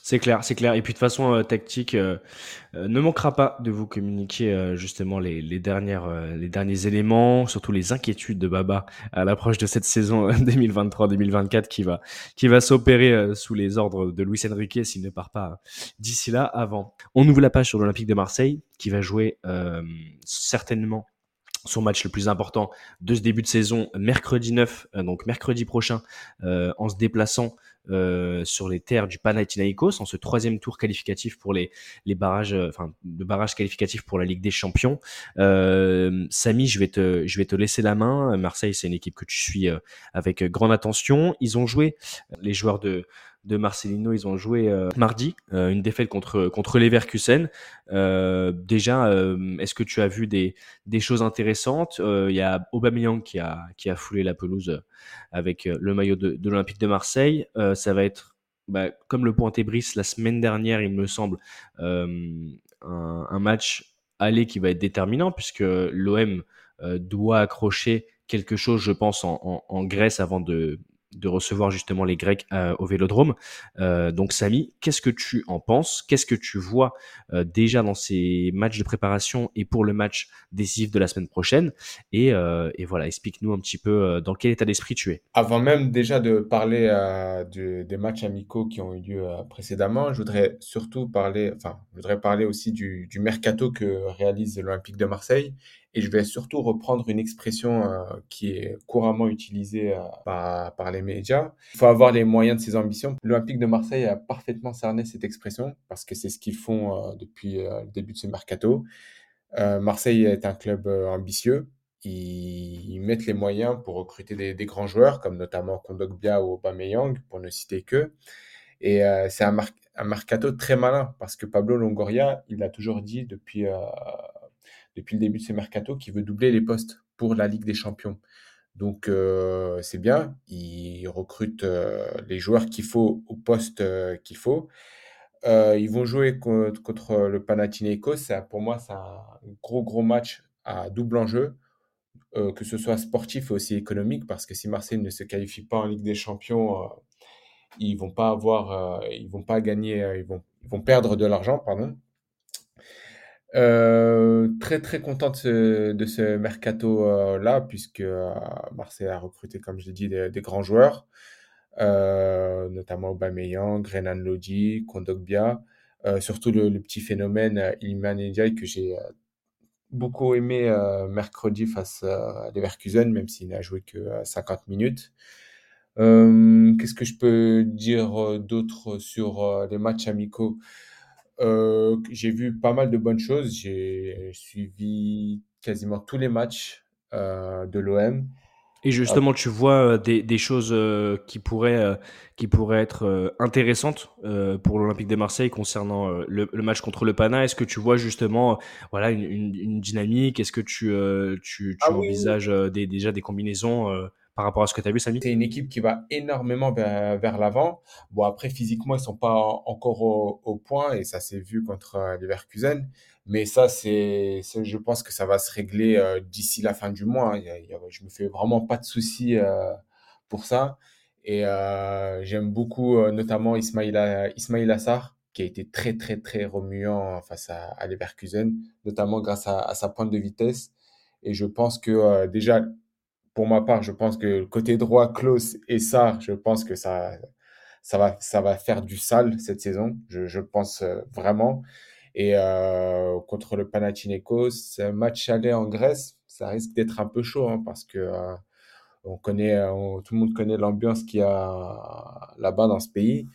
C'est clair, c'est clair. Et puis de façon euh, tactique, euh, euh, ne manquera pas de vous communiquer euh, justement les, les dernières, les derniers éléments, surtout les inquiétudes de Baba à l'approche de cette saison euh, 2023-2024 qui va, qui va s'opérer sous les ordres de Luis Enrique s'il ne part pas euh, d'ici là avant. On ouvre la page sur l'Olympique de Marseille qui va jouer certainement son match le plus important de ce début de saison mercredi 9, euh, donc mercredi prochain, en se déplaçant euh, sur les terres du Panathinaikos en ce troisième tour qualificatif pour les, les barrages, euh, enfin le barrage qualificatif pour la Ligue des Champions. Euh, Samy, je vais te, je vais te laisser la main. Marseille, c'est une équipe que tu suis euh, avec grande attention. Ils ont joué les joueurs de de Marcelino, ils ont joué euh, mardi euh, une défaite contre contre Leverkusen. Euh, déjà, est-ce que tu as vu des des choses intéressantes? Il y a Aubameyang qui a qui a foulé la pelouse avec le maillot de, l'Olympique de Marseille. Ça va être bah, comme le pointait Brice la semaine dernière, il me semble, un, match aller qui va être déterminant puisque l'OM doit accrocher quelque chose, je pense, en, en, en Grèce avant de de recevoir justement les Grecs euh, au Vélodrome. Euh, donc Samy, qu'est-ce que tu en penses? Qu'est-ce que tu vois euh, déjà dans ces matchs de préparation et pour le match décisif de la semaine prochaine? Et, voilà, explique-nous un petit peu dans quel état d'esprit tu es. Avant même déjà de parler des matchs amicaux qui ont eu lieu précédemment, je voudrais surtout parler, enfin, je voudrais parler aussi du, du mercato que réalise l'Olympique de Marseille et je vais surtout reprendre une expression euh, qui est couramment utilisée euh, par, les médias. Il faut avoir les moyens de ses ambitions. L'Olympique de Marseille a parfaitement cerné cette expression parce que c'est ce qu'ils font euh, depuis le début de ce mercato. Marseille est un club ambitieux. Ils, mettent les moyens pour recruter des, des, grands joueurs comme notamment Kondogbia ou Aubameyang pour ne citer que. Et c'est un, un mercato très malin parce que Pablo Longoria, il a toujours dit depuis depuis le début de ce mercato qui veut doubler les postes pour la Ligue des Champions. Donc euh, c'est bien, il recrute euh, les joueurs qu'il faut au poste euh, qu'il faut. ils vont jouer contre, le Panathinaikos. Pour moi, c'est un gros gros match à double enjeu, que ce soit sportif et aussi économique, parce que si Marseille ne se qualifie pas en Ligue des Champions, ils vont pas avoir, ils vont pas gagner, ils vont, ils vont perdre de l'argent, pardon. Euh, très très content de ce, de ce mercato euh, là puisque euh, Marseille a recruté comme je l'ai dit des, grands joueurs. Notamment Aubameyang, Renan Lodi, Kondogbia. Surtout le, petit phénomène Ilman Ndiaye que j'ai beaucoup aimé mercredi face à Leverkusen même s'il n'a joué que 50 minutes. Qu'est-ce que je peux dire d'autre sur les matchs amicaux? Euh, j'ai vu pas mal de bonnes choses. J'ai suivi quasiment tous les matchs euh, de l'OM. Et justement, tu vois euh, des, des choses qui, pourraient, qui pourraient être intéressantes pour l'Olympique de Marseille concernant le, le, match contre le Pana. Est-ce que tu vois justement voilà, une, une, une dynamique? Est-ce que tu, tu, tu ah envisages des, déjà des combinaisons par rapport à ce que tu as vu, Samy? C'est une équipe qui va énormément vers, l'avant. Bon, après, physiquement, ils sont pas encore au, point et ça s'est vu contre euh, Leverkusen. Mais ça, c'est, je pense que ça va se régler euh, d'ici la fin du mois. A, il y je me fais vraiment pas de soucis euh, pour ça. Et j'aime beaucoup notamment Ismail, Ismail Assar, qui a été très, très, très remuant face à, à Leverkusen, notamment grâce à, sa pointe de vitesse. Et je pense que déjà, pour ma part, je pense que le côté droit, Klaus et ça, je pense que ça, ça, va, ça va faire du sale cette saison. Je, pense euh, vraiment. Et euh, contre le Panathinaikos, match aller en Grèce, ça risque d'être un peu chaud hein, parce que euh, on connaît, on, tout le monde connaît l'ambiance qu'il y a là-bas dans ce pays.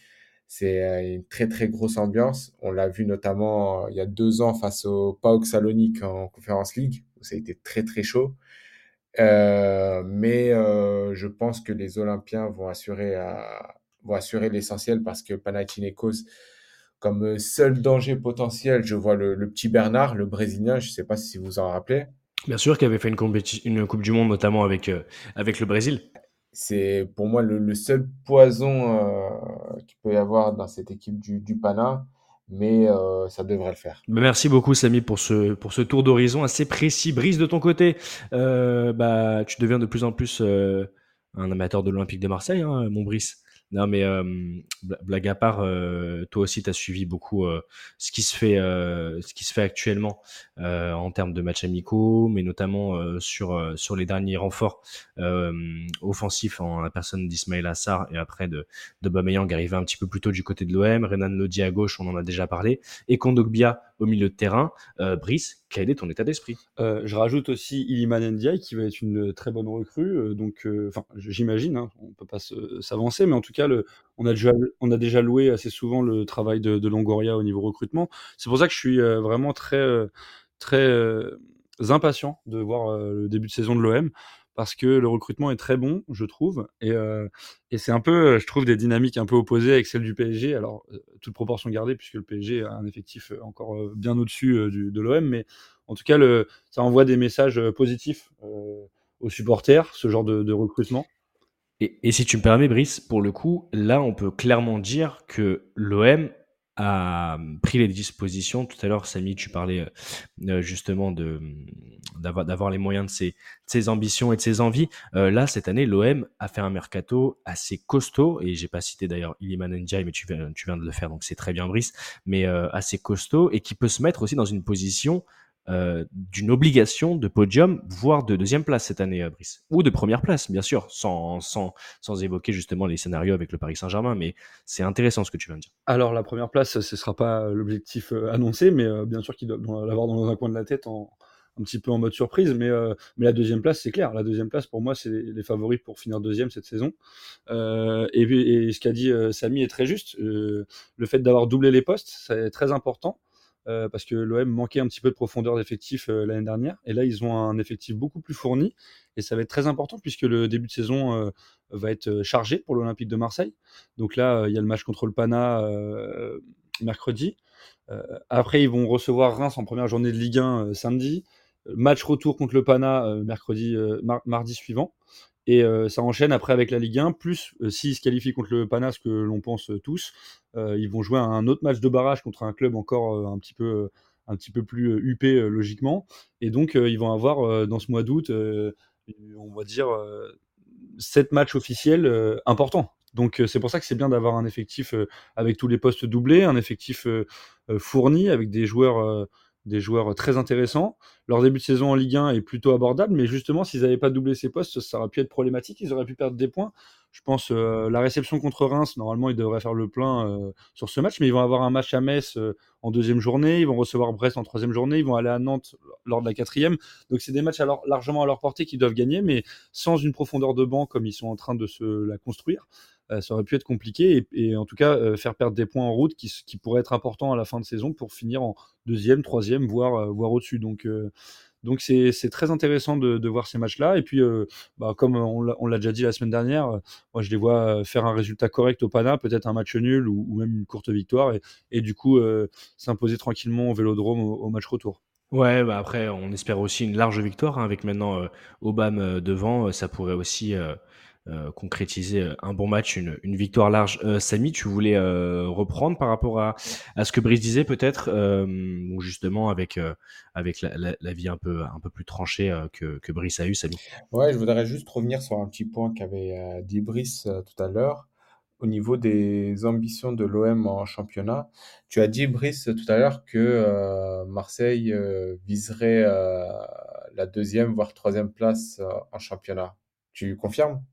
C'est une très très grosse ambiance. On l'a vu notamment il y a deux ans face au PAOK Salonique en Conference League où ça a été très très chaud. Euh, mais euh, je pense que les Olympiens vont assurer, euh, vont assurer l'essentiel parce que Panathinaikos, comme seul danger potentiel, je vois le, le petit Bernard, le Brésilien, je ne sais pas si vous en rappelez. Bien sûr, qui avait fait une, une, Coupe du Monde, notamment avec, euh, avec le Brésil. C'est pour moi le, le seul poison qu'il peut y avoir dans cette équipe du, du Pana mais euh, ça devrait le faire. Bah, merci beaucoup Samy pour ce, pour ce tour d'horizon assez précis. Brise de ton côté, euh, bah, tu deviens de plus en plus euh, un amateur de l'Olympique de Marseille, hein, mon Brice. Non, mais blague à part, toi aussi, tu as suivi beaucoup ce qui se fait, ce qui se fait actuellement en termes de matchs amicaux, mais notamment sur sur les derniers renforts offensifs en la personne d'Ismaël Assar et après de de Bameyang arrivé un petit peu plus tôt du côté de l'OM, Renan Lodi à gauche, on en a déjà parlé, et Kondogbia au milieu de terrain. Brice, quel est ton état d'esprit? Euh, Je rajoute aussi Iliman Ndiaye qui va être une très bonne recrue. Donc, j'imagine, hein, on peut pas s'avancer, mais en tout on, a déjà, on a déjà loué assez souvent le travail de, Longoria au niveau recrutement. C'est pour ça que je suis euh, vraiment très, euh, très euh, impatient de voir le début de saison de l'OM parce que le recrutement est très bon, je trouve, et, c'est un peu, je trouve, des dynamiques un peu opposées avec celles du PSG. Alors, toute proportion gardée, puisque le PSG a un effectif encore bien au-dessus de l'OM, mais en tout cas, ça envoie des messages positifs aux supporters, ce genre de recrutement. Et, si tu me permets, Brice, pour le coup, là, on peut clairement dire que l'OM a pris les dispositions. Tout à l'heure, Samy, tu parlais euh, justement de d'avoir les moyens de ses, ambitions et de ses envies. Euh, là, cette année, l'OM a fait un mercato assez costaud et j'ai pas cité d'ailleurs Iliman Ndiaye, mais tu viens, de le faire, donc c'est très bien, Brice, mais euh, assez costaud et qui peut se mettre aussi dans une position euh, d'une obligation de podium, voire de deuxième place cette année, euh, Brice. Ou de première place, bien sûr, sans, sans, sans évoquer justement les scénarios avec le Paris Saint-Germain, mais c'est intéressant ce que tu viens de dire. Alors, la première place, ce sera pas l'objectif euh, annoncé, mais bien sûr qu'il doit l'avoir dans un coin de la tête un petit peu en mode surprise, mais, mais la deuxième place, c'est clair. La deuxième place, pour moi, c'est les, favoris pour finir deuxième cette saison. Et, ce qu'a dit Samy est très juste. le fait d'avoir doublé les postes, c'est très important. Euh, parce que l'OM manquait un petit peu de profondeur d'effectif euh, l'année dernière. Et là, ils ont un effectif beaucoup plus fourni. Et ça va être très important puisque le début de saison euh, va être chargé pour l'Olympique de Marseille. Donc là, il y a le match contre le Pana mercredi. après, ils vont recevoir Reims en première journée de Ligue 1 samedi. Match retour contre le Pana mercredi, mardi suivant. Et euh, ça enchaîne après avec la Ligue 1, plus euh, s'ils se qualifient contre le Panas, que l'on pense euh, tous, ils vont jouer un autre match de barrage contre un club encore un petit peu un petit peu plus huppé logiquement. Et donc, ils vont avoir dans ce mois d'août, on va dire, sept matchs officiels importants. Donc, c'est pour ça que c'est bien d'avoir un effectif avec tous les postes doublés, un effectif fourni avec des joueurs des joueurs très intéressants. Leur début de saison en Ligue 1 est plutôt abordable, mais justement, s'ils n'avaient pas doublé ces postes, ça aurait pu être problématique. Ils auraient pu perdre des points. Je pense euh, la réception contre Reims, normalement, ils devraient faire le plein euh, sur ce match, mais ils vont avoir un match à Metz euh, en deuxième journée, ils vont recevoir Brest en troisième journée, ils vont aller à Nantes lors de la quatrième. Donc, c'est des matchs largement à leur portée qu'ils doivent gagner, mais sans une profondeur de banc comme ils sont en train de se la construire. Euh, ça aurait pu être compliqué et, en tout cas euh, faire perdre des points en route qui, pourraient être importants à la fin de saison pour finir en deuxième, troisième, voire, euh, voire au-dessus. Donc donc c'est très intéressant de, voir ces matchs-là. Et puis, bah, comme on l'a déjà dit la semaine dernière, moi je les vois faire un résultat correct au Pana, peut-être un match nul ou, même une courte victoire, et, du coup s'imposer tranquillement au Vélodrome au, match retour. Ouais, bah après on espère aussi une large victoire hein, avec maintenant Obama devant, ça pourrait aussi euh, concrétiser euh, un bon match, une, une victoire large. Euh, Samy, tu voulais euh, reprendre par rapport à, à ce que Brice disait peut-être, ou justement avec avec la, la, vie un peu un peu plus tranchée que, que Brice a eu, Samy? Ouais, je voudrais juste revenir sur un petit point qu'avait dit Brice tout à l'heure au niveau des ambitions de l'OM en championnat. Tu as dit, Brice, tout à l'heure que Marseille viserait la deuxième, voire troisième place en championnat. Tu confirmes?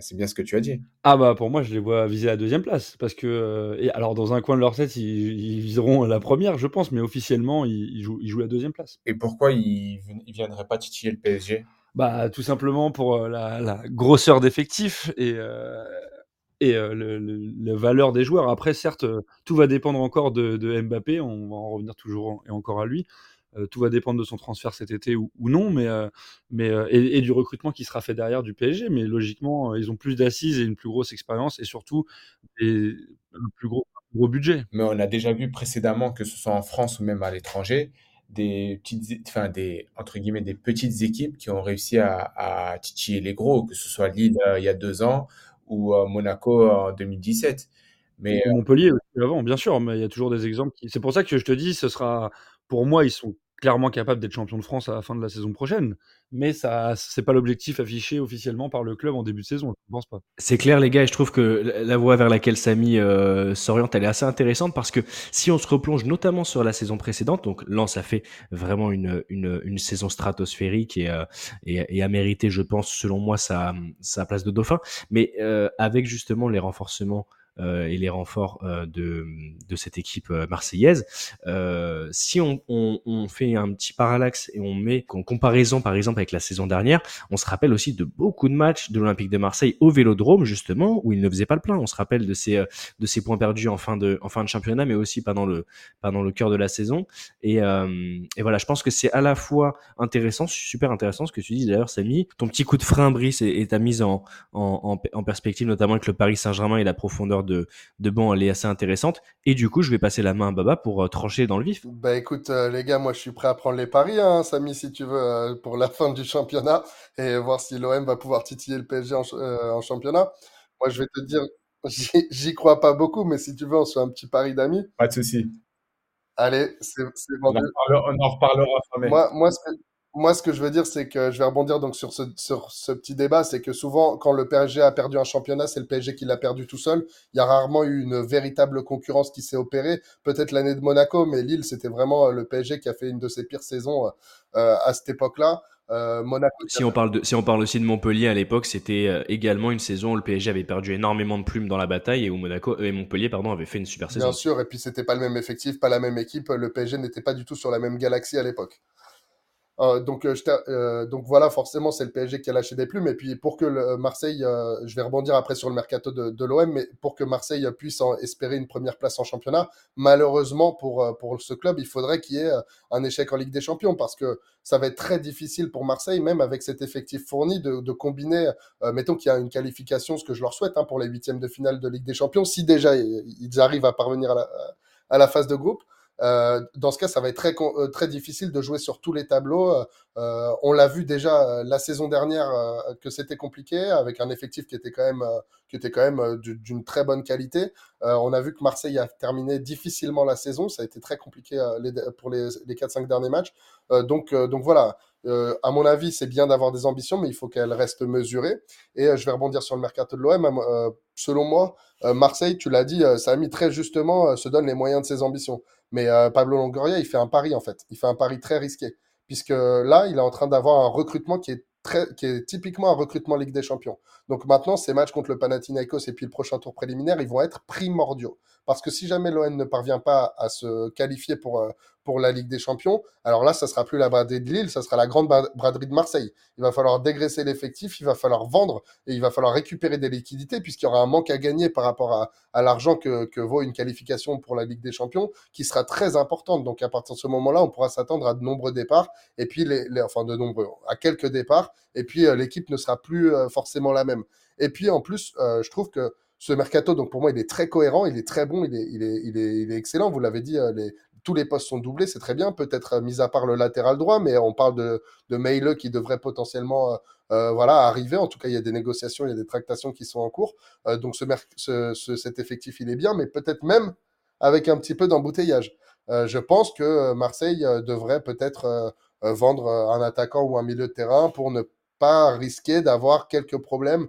C'est bien ce que tu as dit. Ah bah pour moi, je les vois viser la deuxième place parce que euh, et alors dans un coin de leur tête, ils, viseront la première, je pense, mais officiellement, ils, jouent, ils jouent la deuxième place. Et pourquoi ils, ne viendraient pas titiller le PSG Bah tout simplement pour euh, la, grosseur d'effectifs et euh, et le, la valeur des joueurs. Après, certes, tout va dépendre encore de, de Mbappé. On va en revenir toujours et encore à lui. Euh, tout va dépendre de son transfert cet été ou, non, mais, euh, mais euh, et, du recrutement qui sera fait derrière du PSG. Mais logiquement, ils ont plus d'assises et une plus grosse expérience et surtout un plus gros, gros budget. Mais on a déjà vu précédemment, que ce soit en France ou même à l'étranger, des petites, enfin des entre guillemets des petites équipes qui ont réussi à, à titiller les gros, que ce soit Lille il y a deux ans ou Monaco en 2017. Mais Montpellier aussi avant, bien sûr, mais il y a toujours des exemples. Qui... C'est pour ça que je te dis, ce sera pour moi, ils sont clairement capable d'être champion de France à la fin de la saison prochaine. Mais ça, c'est pas l'objectif affiché officiellement par le club en début de saison. Je pense pas. C'est clair, les gars. Et je trouve que la voie vers laquelle Samy euh, s'oriente, elle est assez intéressante parce que si on se replonge notamment sur la saison précédente, donc Lens a fait vraiment une, une, une saison stratosphérique et, euh, et, et, a mérité, je pense, selon moi, sa, sa place de dauphin. Mais euh, avec justement les renforcements et les renforts euh, de, de cette équipe euh, marseillaise. si on, on, on, fait un petit parallaxe et on met en comparaison par exemple avec la saison dernière, on se rappelle aussi de beaucoup de matchs de l'Olympique de Marseille au Vélodrome justement où il ne faisait pas le plein. On se rappelle de ces de ces points perdus en fin de en fin de championnat, mais aussi pendant le pendant le cœur de la saison. Et, et voilà, je pense que c'est à la fois intéressant, super intéressant ce que tu dis d'ailleurs, Samy. Ton petit coup de frein, Brice, et, ta mise en, en, en perspective, notamment avec le Paris Saint-Germain et la profondeur de, de banc, elle est assez intéressante. Et du coup, je vais passer la main à Baba pour euh, trancher dans le vif. Bah écoute, euh, les gars, moi je suis prêt à prendre les paris, hein, Samy, si tu veux, euh, pour la fin du championnat et voir si l'OM va pouvoir titiller le PSG en, championnat. Moi, je vais te dire, j'y crois pas beaucoup, mais si tu veux, on se fait un petit pari d'amis. Pas de souci. Allez, c'est c'est On en vendu. reparlera, on en reparlera mai. Moi, moi, ce que, moi, ce que je veux dire, c'est que je vais rebondir donc sur ce, sur ce petit débat, c'est que souvent, quand le PSG a perdu un championnat, c'est le PSG qui l'a perdu tout seul. Il y a rarement eu une véritable concurrence qui s'est opérée. Peut-être l'année de Monaco, mais Lille, c'était vraiment euh, le PSG qui a fait une de ses pires saisons euh, à cette époque-là. Euh, Monaco. Si on, parle de, si on parle aussi de Montpellier à l'époque, c'était euh, également une saison où le PSG avait perdu énormément de plumes dans la bataille et où Monaco et Montpellier pardon avait fait une super saison. Bien sûr, et puis c'était pas le même effectif, pas la même équipe. Le PSG n'était pas du tout sur la même galaxie à l'époque. Euh, donc, euh, euh, donc voilà, forcément, c'est le PSG qui a lâché des plumes. Et puis pour que le Marseille, je vais rebondir après sur le mercato de, l'OM, mais pour que Marseille puisse espérer une première place en championnat, malheureusement pour, pour ce club, il faudrait qu'il y ait un échec en Ligue des Champions parce que ça va être très difficile pour Marseille, même avec cet effectif fourni, de, combiner, mettons qu'il y a une qualification, ce que je leur souhaite hein, pour les huitièmes de finale de Ligue des Champions, si déjà ils arrivent à parvenir à la phase de groupe. Euh, dans ce cas, ça va être euh, très difficile de jouer sur tous les tableaux. Euh, on l'a vu déjà la saison dernière que c'était compliqué avec un effectif qui était quand même, qui était quand même du- d'une très bonne qualité. On a vu que Marseille a terminé difficilement la saison. Ça a été très compliqué pour les, les 4-5 derniers matchs. Donc, donc voilà. À mon avis, c'est bien d'avoir des ambitions, mais il faut qu'elles restent mesurées. Et je vais rebondir sur le mercato de l'OM. Selon moi, Marseille, tu l'as dit, mis très justement, se donne les moyens de ses ambitions. Mais euh, Pablo Longoria, il fait un pari en fait. Il fait un pari très risqué. Puisque là, il est en train d'avoir un recrutement qui est, qui est typiquement un recrutement Ligue des Champions. Donc maintenant, ces matchs contre le Panathinaikos et puis le prochain tour préliminaire, ils vont être primordiaux. Parce que si jamais l'OM ne parvient pas à se qualifier pour, euh, pour la Ligue des Champions, alors là, ça sera plus la braderie de Lille, ça sera la grande bra- braderie de Marseille. Il va falloir dégraisser l'effectif, il va falloir vendre et il va falloir récupérer des liquidités puisqu'il y aura un manque à gagner par rapport à, l'argent que, vaut une qualification pour la Ligue des Champions qui sera très importante. Donc à partir de ce moment-là, on pourra s'attendre à de nombreux départs et puis enfin de nombreux, à quelques départs et puis euh, l'équipe ne sera plus euh, forcément la même. Et puis en plus, euh, je trouve que ce mercato, donc pour moi, il est très cohérent, il est très bon, il est, il est, excellent. Vous l'avez dit, les, tous les postes sont doublés, c'est très bien. Peut-être euh, mis à part le latéral droit, mais on parle de, de Meile qui devrait potentiellement euh, euh, voilà, arriver. En tout cas, il y a des négociations, il y a des tractations qui sont en cours. Euh, donc ce, ce, ce- cet effectif, il est bien, mais peut-être même avec un petit peu d'embouteillage. Euh, je pense que euh, Marseille devrait peut-être vendre un attaquant ou un milieu de terrain pour ne pas risquer d'avoir quelques problèmes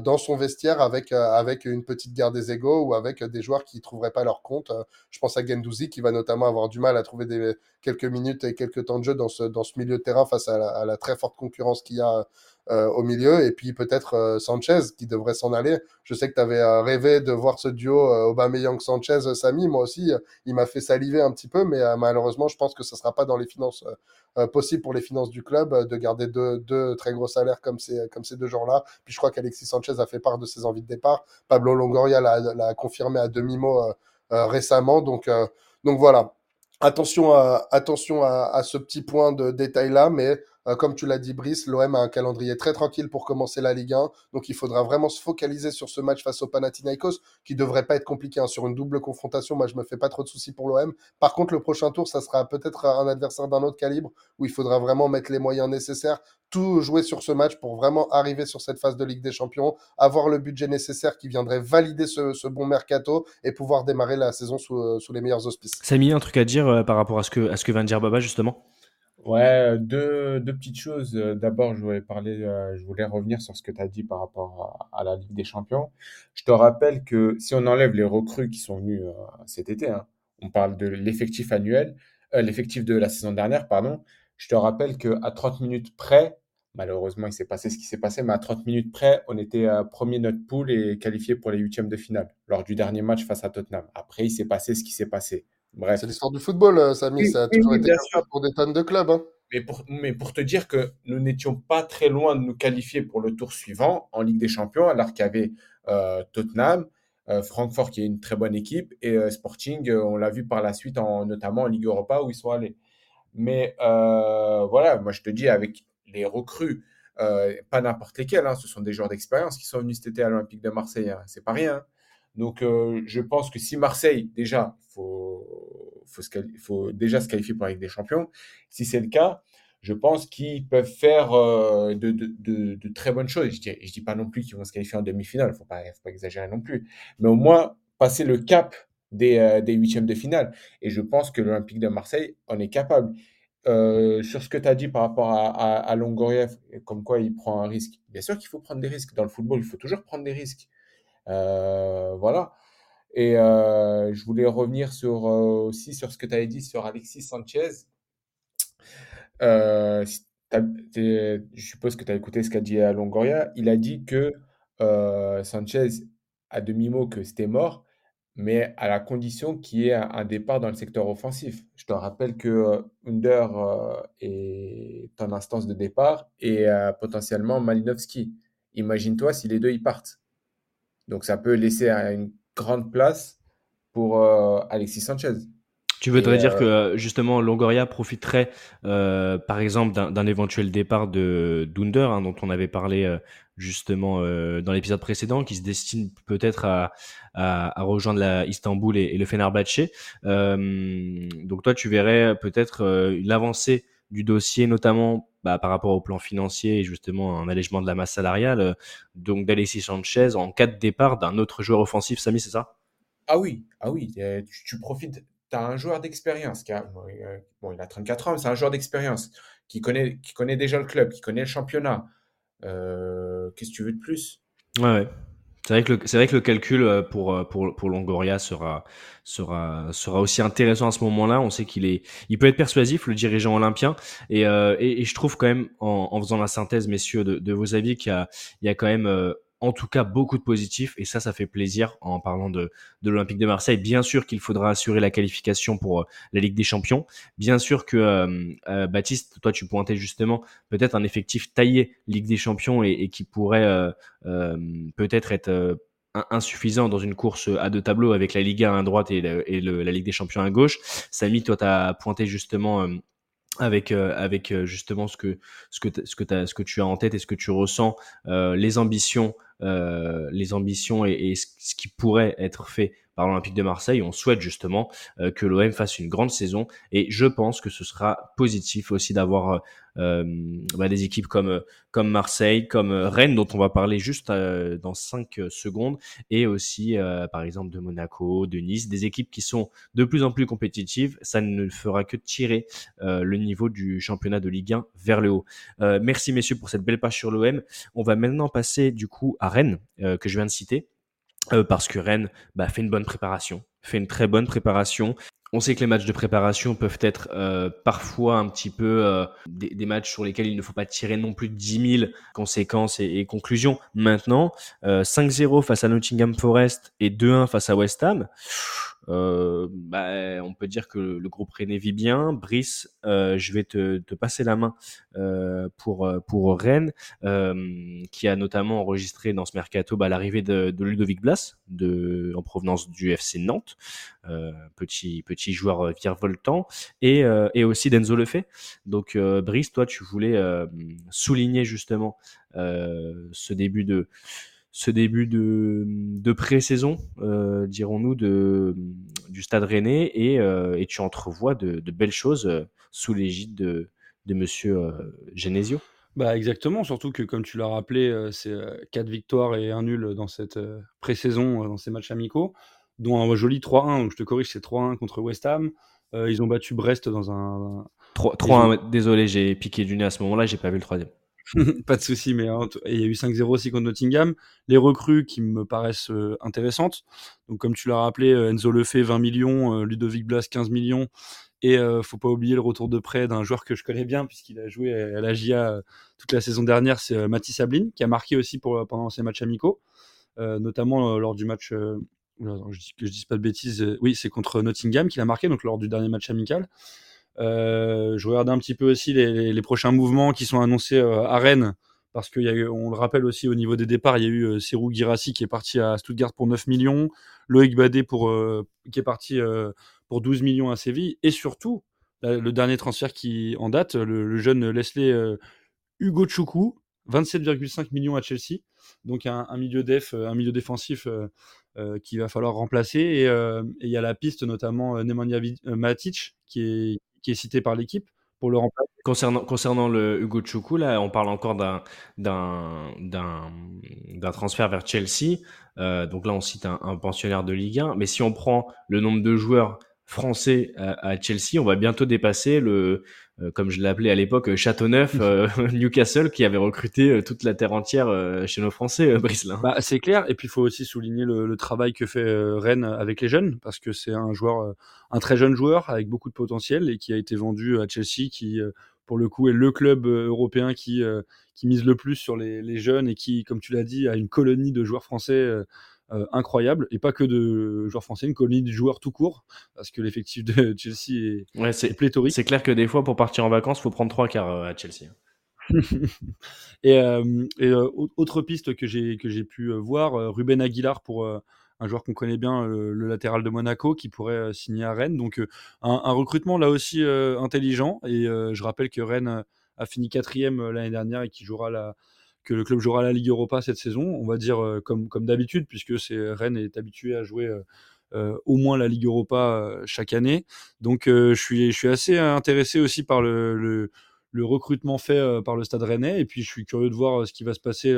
dans son vestiaire avec, euh, avec une petite guerre des égaux ou avec euh, des joueurs qui ne trouveraient pas leur compte. Euh, je pense à Gendouzi qui va notamment avoir du mal à trouver des, quelques minutes et quelques temps de jeu dans ce, dans ce milieu de terrain face à la, à la très forte concurrence qu'il y a euh, au milieu. Et puis peut-être euh, Sanchez qui devrait s'en aller. Je sais que tu avais euh, rêvé de voir ce duo euh, Aubameyang-Sanchez, euh, Samy. Moi aussi, euh, il m'a fait saliver un petit peu, mais malheureusement, je pense que ne sera pas dans les finances possibles pour les finances du club de garder deux, deux très gros salaires comme ces, comme ces deux gens-là. Puis je crois qu'Alexis Sanchez a fait part de ses envies de départ. Pablo Longoria l'a confirmé à demi-mot récemment. Donc, donc voilà. Attention à, attention à, à ce petit point de détail-là, mais euh, comme tu l'as dit, Brice, l'OM a un calendrier très tranquille pour commencer la Ligue 1, donc il faudra vraiment se focaliser sur ce match face au Panathinaikos, qui devrait pas être compliqué hein, sur une double confrontation. Moi, je me fais pas trop de soucis pour l'OM. Par contre, le prochain tour, ça sera peut-être un adversaire d'un autre calibre, où il faudra vraiment mettre les moyens nécessaires, tout jouer sur ce match pour vraiment arriver sur cette phase de Ligue des Champions, avoir le budget nécessaire qui viendrait valider ce, bon mercato et pouvoir démarrer la saison sous, euh, sous les meilleurs auspices. Samy, un truc à dire euh, par rapport à ce que, à ce que vient de dire Baba justement? Ouais, deux, deux petites choses. Euh, D'abord, je voulais parler, euh, je voulais revenir sur ce que tu as dit par rapport à, la Ligue des Champions. Je te rappelle que si on enlève les recrues qui sont venues euh, cet été, hein, on parle de l'effectif annuel, l'effectif de la saison dernière, pardon. Je te rappelle que à 30 minutes près, malheureusement, il s'est passé ce qui s'est passé, mais à 30 minutes près, on était premier de notre poule et qualifié pour les huitièmes de finale lors du dernier match face à Tottenham. Après, il s'est passé ce qui s'est passé. Bref. C'est l'histoire du football, euh, Samy. Oui, ça a toujours oui, été bien comme pour des tonnes de clubs. Hein. Mais pour, mais pour te dire que nous n'étions pas très loin de nous qualifier pour le tour suivant en Ligue des Champions, alors qu'il y avait euh, Tottenham, euh, Francfort qui est une très bonne équipe, et euh, Sporting, euh, on l'a vu par la suite, en, notamment en Ligue Europa où ils sont allés. Mais euh, voilà, moi je te dis, avec les recrues, euh, pas n'importe lesquels, hein, ce sont des joueurs d'expérience qui sont venus cet été à l'Olympique de Marseille, hein, c'est pas rien. Donc euh, je pense que si Marseille, déjà, il faut, déjà se qualifier pour la des Champions, si c'est le cas, je pense qu'ils peuvent faire euh, de, très bonnes choses. Je je dis pas non plus qu'ils vont se qualifier en demi-finale, faut pas, faut pas exagérer non plus. Mais au moins passer le cap des, euh, des huitièmes de finale. Et je pense que l'Olympique de Marseille en est capable. Sur ce que tu as dit par rapport à, à, comme quoi il prend un risque. Bien sûr qu'il faut prendre des risques. Dans le football, il faut toujours prendre des risques. Euh, voilà. Et euh, je voulais revenir sur, euh, aussi sur ce que tu avais dit sur Alexis Sanchez. Je suppose que tu as écouté ce qu'a dit Longoria. Il a dit que Sanchez, à demi-mot, que c'était mort, mais à la condition qu'il y ait un, départ dans le secteur offensif. Je te rappelle que Under est en instance de départ et potentiellement Malinowski. Imagine-toi si les deux y partent. Donc ça peut laisser une grande place pour Alexis Sanchez. Tu voudrais dire que justement Longoria profiterait euh, par exemple d'un éventuel départ de Dunder hein, dont on avait parlé justement euh, dans l'épisode précédent, qui se destine peut-être à, à, à, rejoindre la Istanbul et, et le Fenerbahçe. Euh, donc toi, tu verrais peut-être euh, l'avancée du dossier, notamment bah, par rapport au plan financier et justement un allègement de la masse salariale, euh, donc d'Alexis Sanchez en cas de départ d'un autre joueur offensif, Samy, c'est ça? Ah oui, ah oui, tu, tu profites. Tu as un joueur d'expérience qui a, bon, il a 34 ans, mais c'est un joueur d'expérience qui connaît, qui connaît déjà le club, qui connaît le championnat, euh, qu'est-ce que tu veux de plus? Ouais, ouais. C'est vrai que le, c'est vrai que le calcul euh, pour euh, pour pour Longoria sera sera sera aussi intéressant à ce moment-là. On sait qu'il est, il peut être persuasif, le dirigeant olympien, et euh, je trouve quand même en, en faisant la synthèse, messieurs, de, de vos avis, qu'il y a il y a quand même en tout cas beaucoup de positifs et ça, ça fait plaisir en parlant de, l'Olympique de Marseille. Bien sûr qu'il faudra assurer la qualification pour euh, la Ligue des Champions. Bien sûr que euh, euh, Baptiste, toi tu pointais justement peut-être un effectif taillé Ligue des Champions et, qui pourrait peut-être être, insuffisant dans une course à deux tableaux avec la Ligue 1 à droite et, la Ligue des Champions à gauche. Samy, toi tu as pointé justement avec avec justement ce que ce que ce que tu as en tête et ce que tu ressens les ambitions euh, les ambitions et, ce qui pourrait être fait par l'Olympique de Marseille. On souhaite justement euh, que l'OM fasse une grande saison et je pense que ce sera positif aussi d'avoir euh, bah, des équipes comme comme Marseille, comme Rennes dont on va parler juste dans cinq secondes et aussi par exemple de Monaco, de Nice, des équipes qui sont de plus en plus compétitives. Ça ne fera que tirer le niveau du championnat de Ligue 1 vers le haut. merci messieurs pour cette belle page sur l'OM. On va maintenant passer du coup à Rennes que je viens de citer. Euh, parce que Rennes bah, fait une bonne préparation, fait une très bonne préparation. On sait que les matchs de préparation peuvent être euh, parfois un petit peu euh, des, matchs sur lesquels il ne faut pas tirer non plus de 10 000 conséquences et, et conclusions. Maintenant, 5-0 face à Nottingham Forest et 2-1 face à West Ham, euh, bah, on peut dire que le groupe René vit bien. Brice, euh, je vais te, te, passer la main euh, pour pour Rennes, euh, qui a notamment enregistré dans ce mercato bah, l'arrivée de, de, Ludovic Blas, de en provenance du FC Nantes, euh, petit petit joueur virevoltant, et et aussi d'Enzo Lefebvre. Donc Brice, toi, tu voulais souligner justement ce début de ce début de, de pré-saison, euh, dirons-nous, de, du Stade Rennais et, euh, et tu entrevois de, de, belles choses euh, sous l'égide de, de Monsieur Genesio. Bah exactement, surtout que comme tu l'as rappelé, c'est quatre victoires et un nul dans cette pré-saison, dans ces matchs amicaux, dont un joli 3-1, je te corrige, c'est 3-1 contre West Ham. ils ont battu Brest dans un... 3-1, ont... désolé, j'ai piqué du nez à ce moment-là, j'ai pas vu le troisième. pas de souci, mais il y a eu 5-0 aussi contre Nottingham. Les recrues qui me paraissent euh, intéressantes. Donc, comme tu l'as rappelé, euh, Enzo Lefebvre 20 millions, euh, Ludovic Blas 15 millions. Et euh, faut pas oublier le retour de prêt d'un joueur que je connais bien puisqu'il a joué à la GIA toute la saison dernière, c'est Mathis Sablin qui a marqué aussi pour, pendant ses matchs amicaux, notamment lors du match. je dis que je dise pas de bêtises. oui, c'est contre Nottingham qu'il a marqué, donc lors du dernier match amical. Euh, je regardais un petit peu aussi les, prochains mouvements qui sont annoncés euh, à Rennes, parce qu'on le rappelle aussi au niveau des départs, il y a eu euh, Serou Girassi qui est parti à Stuttgart pour 9 millions, Loïc Badé pour, qui est parti pour 12 millions à Séville, et surtout, le dernier transfert qui en date, le, jeune Leslie Hugo Choukou, 27,5 millions à Chelsea, donc un, milieu def, un milieu défensif qu'il va falloir remplacer. Et il y a la piste notamment Nemanja Matic qui est est cité par l'équipe pour le remplacer. Concernant, concernant le Hugo Choukou, là, on parle encore d'un, d'un, d'un, d'un transfert vers Chelsea. Euh, donc là, on cite un, un, pensionnaire de Ligue 1. Mais si on prend le nombre de joueurs français à, à Chelsea, on va bientôt dépasser le, euh, comme je l'appelais à l'époque, Châteauneuf, euh, Newcastle, qui avait recruté euh, toute la terre entière chez nos Français, Brice. Bah, c'est clair. Et puis, il faut aussi souligner le, le, travail que fait Rennes avec les jeunes, parce que c'est un joueur, un très jeune joueur avec beaucoup de potentiel et qui a été vendu à Chelsea, qui pour le coup est le club européen qui, qui mise le plus sur les, les jeunes et qui, comme tu l'as dit, a une colonie de joueurs français euh, incroyable et pas que de joueurs français, une colonie de joueurs tout court parce que l'effectif de Chelsea est, ouais, est, pléthorique. C'est clair que des fois pour partir en vacances, faut prendre trois quarts euh, à Chelsea. et, euh, et euh, autre piste que j'ai que j'ai pu voir, Ruben Aguilar pour un joueur qu'on connaît bien, le, le, latéral de Monaco, qui pourrait signer à Rennes. Donc un, un, recrutement là aussi intelligent. Et je rappelle que Rennes a fini quatrième l'année dernière et qui jouera la que le club jouera la Ligue Europa cette saison, on va dire euh, comme, comme d'habitude, puisque c'est, Rennes est habitué à jouer euh, euh, au moins la Ligue Europa chaque année. Donc je, suis, je suis assez intéressé aussi par le, le, le recrutement fait par le Stade Rennais, et puis je suis curieux de voir ce qui va se passer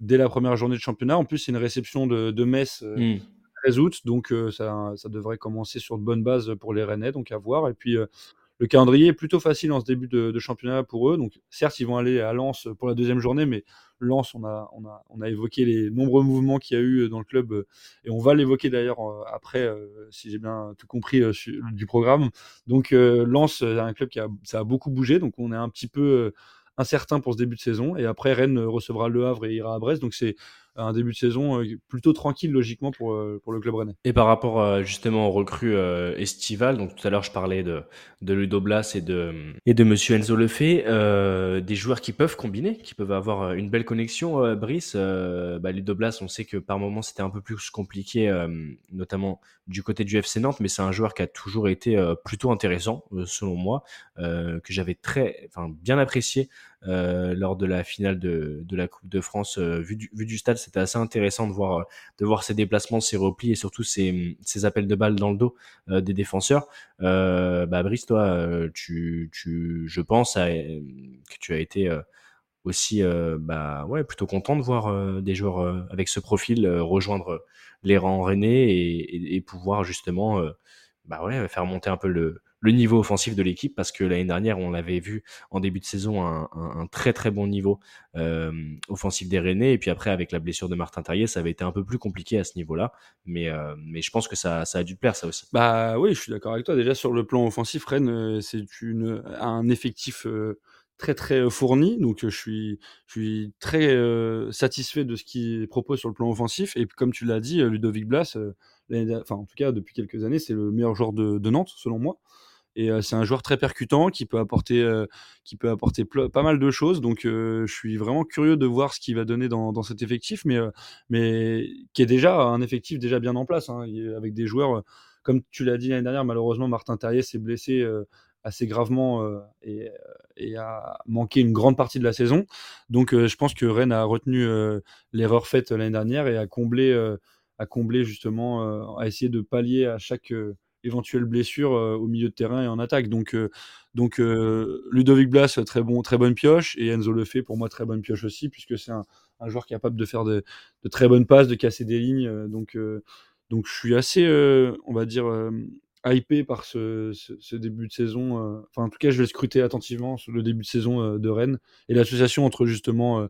dès la première journée de championnat. En plus, c'est une réception de, de Metz. Mmh. 13 août, donc ça, ça, devrait commencer sur de bonnes bases pour les Rennais, donc à voir. Et puis le calendrier est plutôt facile en ce début de, championnat pour eux. Donc, certes, ils vont aller à Lens pour la deuxième journée, mais Lens, on a, évoqué les nombreux mouvements qu'il y a eu dans le club, et on va l'évoquer d'ailleurs euh, après, euh, si j'ai bien tout compris euh, du programme. Donc, Lens, c'est un club qui a, a beaucoup bougé, donc on est un petit peu incertain pour ce début de saison. Et après, Rennes recevra Le Havre et ira à Brest. Donc c'est un début de saison euh, plutôt tranquille logiquement pour, euh, pour le club rennais. Et par rapport euh, justement aux recrues estivales, donc tout à l'heure je parlais de, de Ludo Blas et de, et de Monsieur Enzo Lefebvre, des joueurs qui peuvent combiner, qui peuvent avoir une belle connexion. Brice, euh, bah, Ludo Blas, on sait que par moments c'était un peu plus compliqué, notamment du côté du FC Nantes, mais c'est un joueur qui a toujours été plutôt intéressant selon moi, que j'avais très, bien apprécié euh, lors de la finale de, la Coupe de France. Euh, vu, du, stade, c'était assez intéressant de voir, euh, de ses déplacements, ses replis et surtout ses, appels de balles dans le dos des défenseurs. bah, Brice, toi, je pense que tu as été aussi bah plutôt content de voir des joueurs avec ce profil rejoindre les rangs rennais et, pouvoir justement bah faire monter un peu le, le niveau offensif de l'équipe parce que l'année dernière, on l'avait vu en début de saison un, très très bon niveau euh, offensif des Rennais et puis après avec la blessure de Martin Terrier, ça avait été un peu plus compliqué à ce niveau-là, mais euh, mais je pense que ça a dû te plaire ça aussi. Bah oui, je suis d'accord avec toi. Déjà sur le plan offensif, Rennes euh, c'est une un effectif très très fourni. Donc je suis je suis très satisfait de ce qu'il propose sur le plan offensif. Et comme tu l'as dit, Ludovic Blas, enfin en tout cas depuis quelques années, c'est le meilleur joueur de Nantes selon moi. Et euh, c'est un joueur très percutant qui peut apporter, euh, qui peut apporter pas mal de choses. Donc, euh, je suis vraiment curieux de voir ce qu'il va donner dans, dans cet effectif, mais, mais qui est déjà un effectif déjà bien en place, hein, avec des joueurs, comme tu l'as dit l'année dernière, malheureusement, Martin Terrier s'est blessé assez gravement et, et, a manqué une grande partie de la saison. Donc, je pense que Rennes a retenu l'erreur faite l'année dernière et a comblé, a comblé justement, a essayé de pallier à chaque éventuelle blessure euh, au milieu de terrain et en attaque. Donc, euh, donc euh, Ludovic Blas, très, bon, très bonne pioche, et Enzo Lefebvre, pour moi, très bonne pioche aussi, puisque c'est un, un, joueur capable de faire de, très bonnes passes, de casser des lignes. donc, donc je suis assez, on va dire, hypé par ce, ce, ce, début de saison. Enfin, en tout cas, je vais scruter attentivement le début de saison de Rennes et l'association entre justement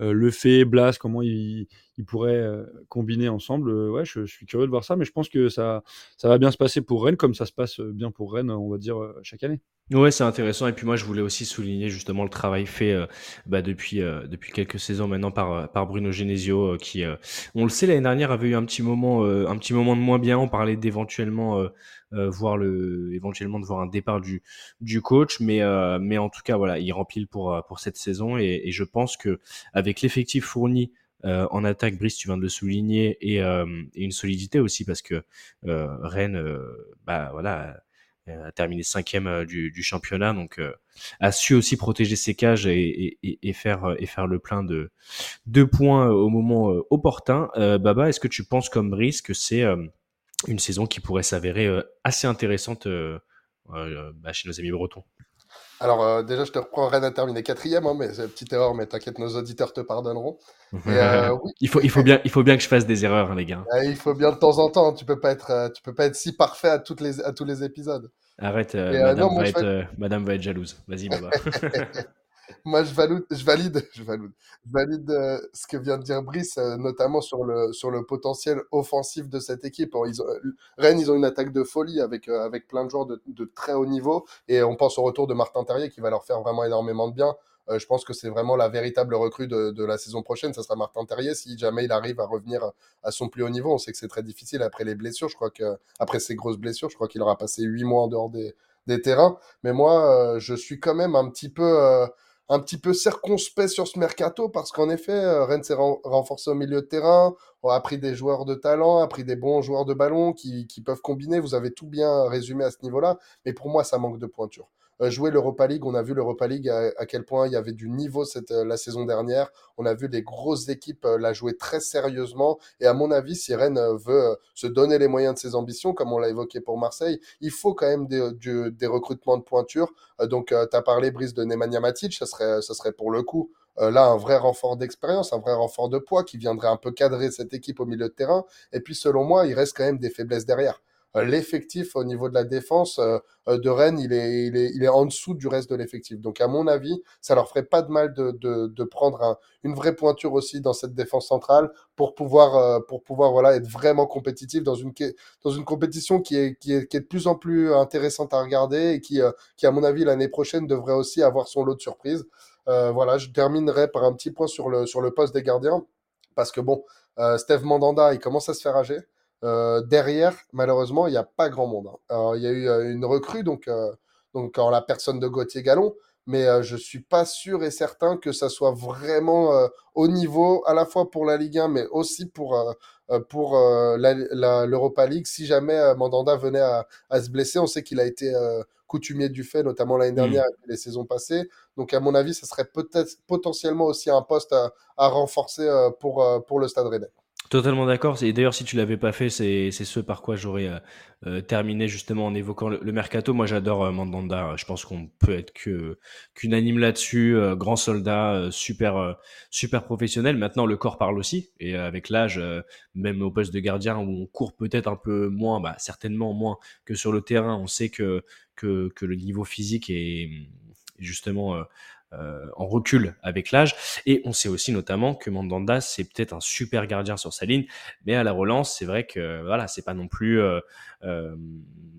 euh, le fait, Blas, comment ils, ils pourraient euh, combiner ensemble. Ouais, je, je, suis curieux de voir ça, mais je pense que ça, ça va bien se passer pour Rennes, comme ça se passe bien pour Rennes, on va dire, chaque année. Ouais, c'est intéressant. Et puis moi, je voulais aussi souligner justement le travail fait bah, depuis euh, depuis quelques saisons maintenant par par Bruno Genesio, euh, qui, on le sait, l'année dernière avait eu un petit moment un petit moment de moins bien. On parlait d'éventuellement voir le éventuellement de voir un départ du du coach, mais mais en tout cas voilà, il remplit pour pour cette saison et, et je pense que avec l'effectif fourni euh, en attaque, Brice, tu viens de le souligner, et, euh, une solidité aussi parce que euh, Rennes, bah voilà, a terminé cinquième du, du championnat, donc a su aussi protéger ses cages et, faire et faire le plein de deux points au moment opportun. Baba, est-ce que tu penses comme Brice que c'est une saison qui pourrait s'avérer assez intéressante bah, chez nos amis bretons? Alors, euh, déjà, je te reprends, Rennes a terminé quatrième, hein, mais c'est une petite erreur, mais t'inquiète, nos auditeurs te pardonneront. Et, euh, oui, il, faut, il, faut bien, il faut bien que je fasse des erreurs, hein, les gars. euh, il faut bien de temps en temps, tu peux pas être, euh, tu peux pas être si parfait à, toutes les, à tous les épisodes. Arrête, Et, madame, non, moi, va je être, fais- euh, madame va être jalouse. Vas-y, Baba. Moi, je valide, je valide, je valide, je valide euh, ce que vient de dire Brice, euh, notamment sur le, sur le potentiel offensif de cette équipe. Ils ont, euh, Rennes, ils ont une attaque de folie avec, euh, avec plein de joueurs de, de très haut niveau. Et on pense au retour de Martin Terrier qui va leur faire vraiment énormément de bien. Euh, je pense que c'est vraiment la véritable recrue de, de la saison prochaine. Ça sera Martin Terrier si jamais il arrive à revenir à son plus haut niveau. On sait que c'est très difficile après les blessures. Je crois que, après ces grosses blessures, je crois qu'il aura passé huit mois en dehors des, des terrains. Mais moi, euh, je suis quand même un petit peu. euh, un petit peu circonspect sur ce mercato parce qu'en effet, euh, Rennes s'est ren- renforcé au milieu de terrain, a pris des joueurs de talent, a pris des bons joueurs de ballon qui, qui peuvent combiner. Vous avez tout bien résumé à ce niveau-là, mais pour moi, ça manque de pointure. Euh, jouer l'Europa League, on a vu l'Europa League à, à quel point il y avait du niveau cette, euh, la saison dernière. On a vu des grosses équipes euh, la jouer très sérieusement. Et à mon avis, si Rennes veut se donner les moyens de ses ambitions, comme on l'a évoqué pour Marseille, il faut quand même des, du- des recrutements de pointure. Donc, tu as parlé, Brice, de Nemanja Matic, ça serait, ça serait pour le coup euh, là un vrai renfort d'expérience, un vrai renfort de poids qui viendrait un peu cadrer cette équipe au milieu de terrain. Et puis, selon moi, il reste quand même des faiblesses derrière. Euh, L'effectif au niveau de la défense euh, euh, de Rennes, il est, il, est, il est en dessous du reste de l'effectif. Donc, à mon avis, ça leur ferait pas de mal de, de, de prendre un- une vraie pointure aussi dans cette défense centrale pour pouvoir, pour pouvoir voilà, être vraiment compétitif dans une, dans une compétition qui est, qui, est, qui est de plus en plus intéressante à regarder et qui, qui à mon avis, l'année prochaine devrait aussi avoir son lot de surprises. Voilà, je terminerai par un petit point sur le, sur le poste des gardiens. Parce que bon, Steve Mandanda, il commence à se faire âger. Euh, derrière, malheureusement, il n'y a pas grand monde. hein. Il y a eu euh, une recrue, donc, euh, donc en la personne de Gauthier Gallon, mais euh, je suis pas sûr et certain que ça soit vraiment euh, au niveau, à la fois pour la Ligue 1, mais aussi pour, euh, l'Europa League. Si jamais Mandanda venait à, à se blesser, on sait qu'il a été coutumier du fait, notamment l'année dernière et les saisons passées. Donc, à mon avis, ça serait peut-être potentiellement aussi un poste à, à renforcer pour, pour le Stade Rennais. Totalement d'accord. Et d'ailleurs, si tu l'avais pas fait, c'est ce par quoi j'aurais euh, euh, terminé justement en évoquant le, mercato. Moi, j'adore euh, Mandanda. Je pense qu'on peut être que qu'unanime là-dessus. Grand soldat, super super professionnel. Maintenant, le corps parle aussi. Et avec l'âge, même au poste de gardien où on court peut-être un peu moins, bah, certainement moins que sur le terrain, on sait que le niveau physique est justement en recul avec l'âge. Et on sait aussi notamment que Mandanda, c'est peut-être un super gardien sur sa ligne, mais à la relance, c'est vrai que voilà, c'est pas non plus euh, euh,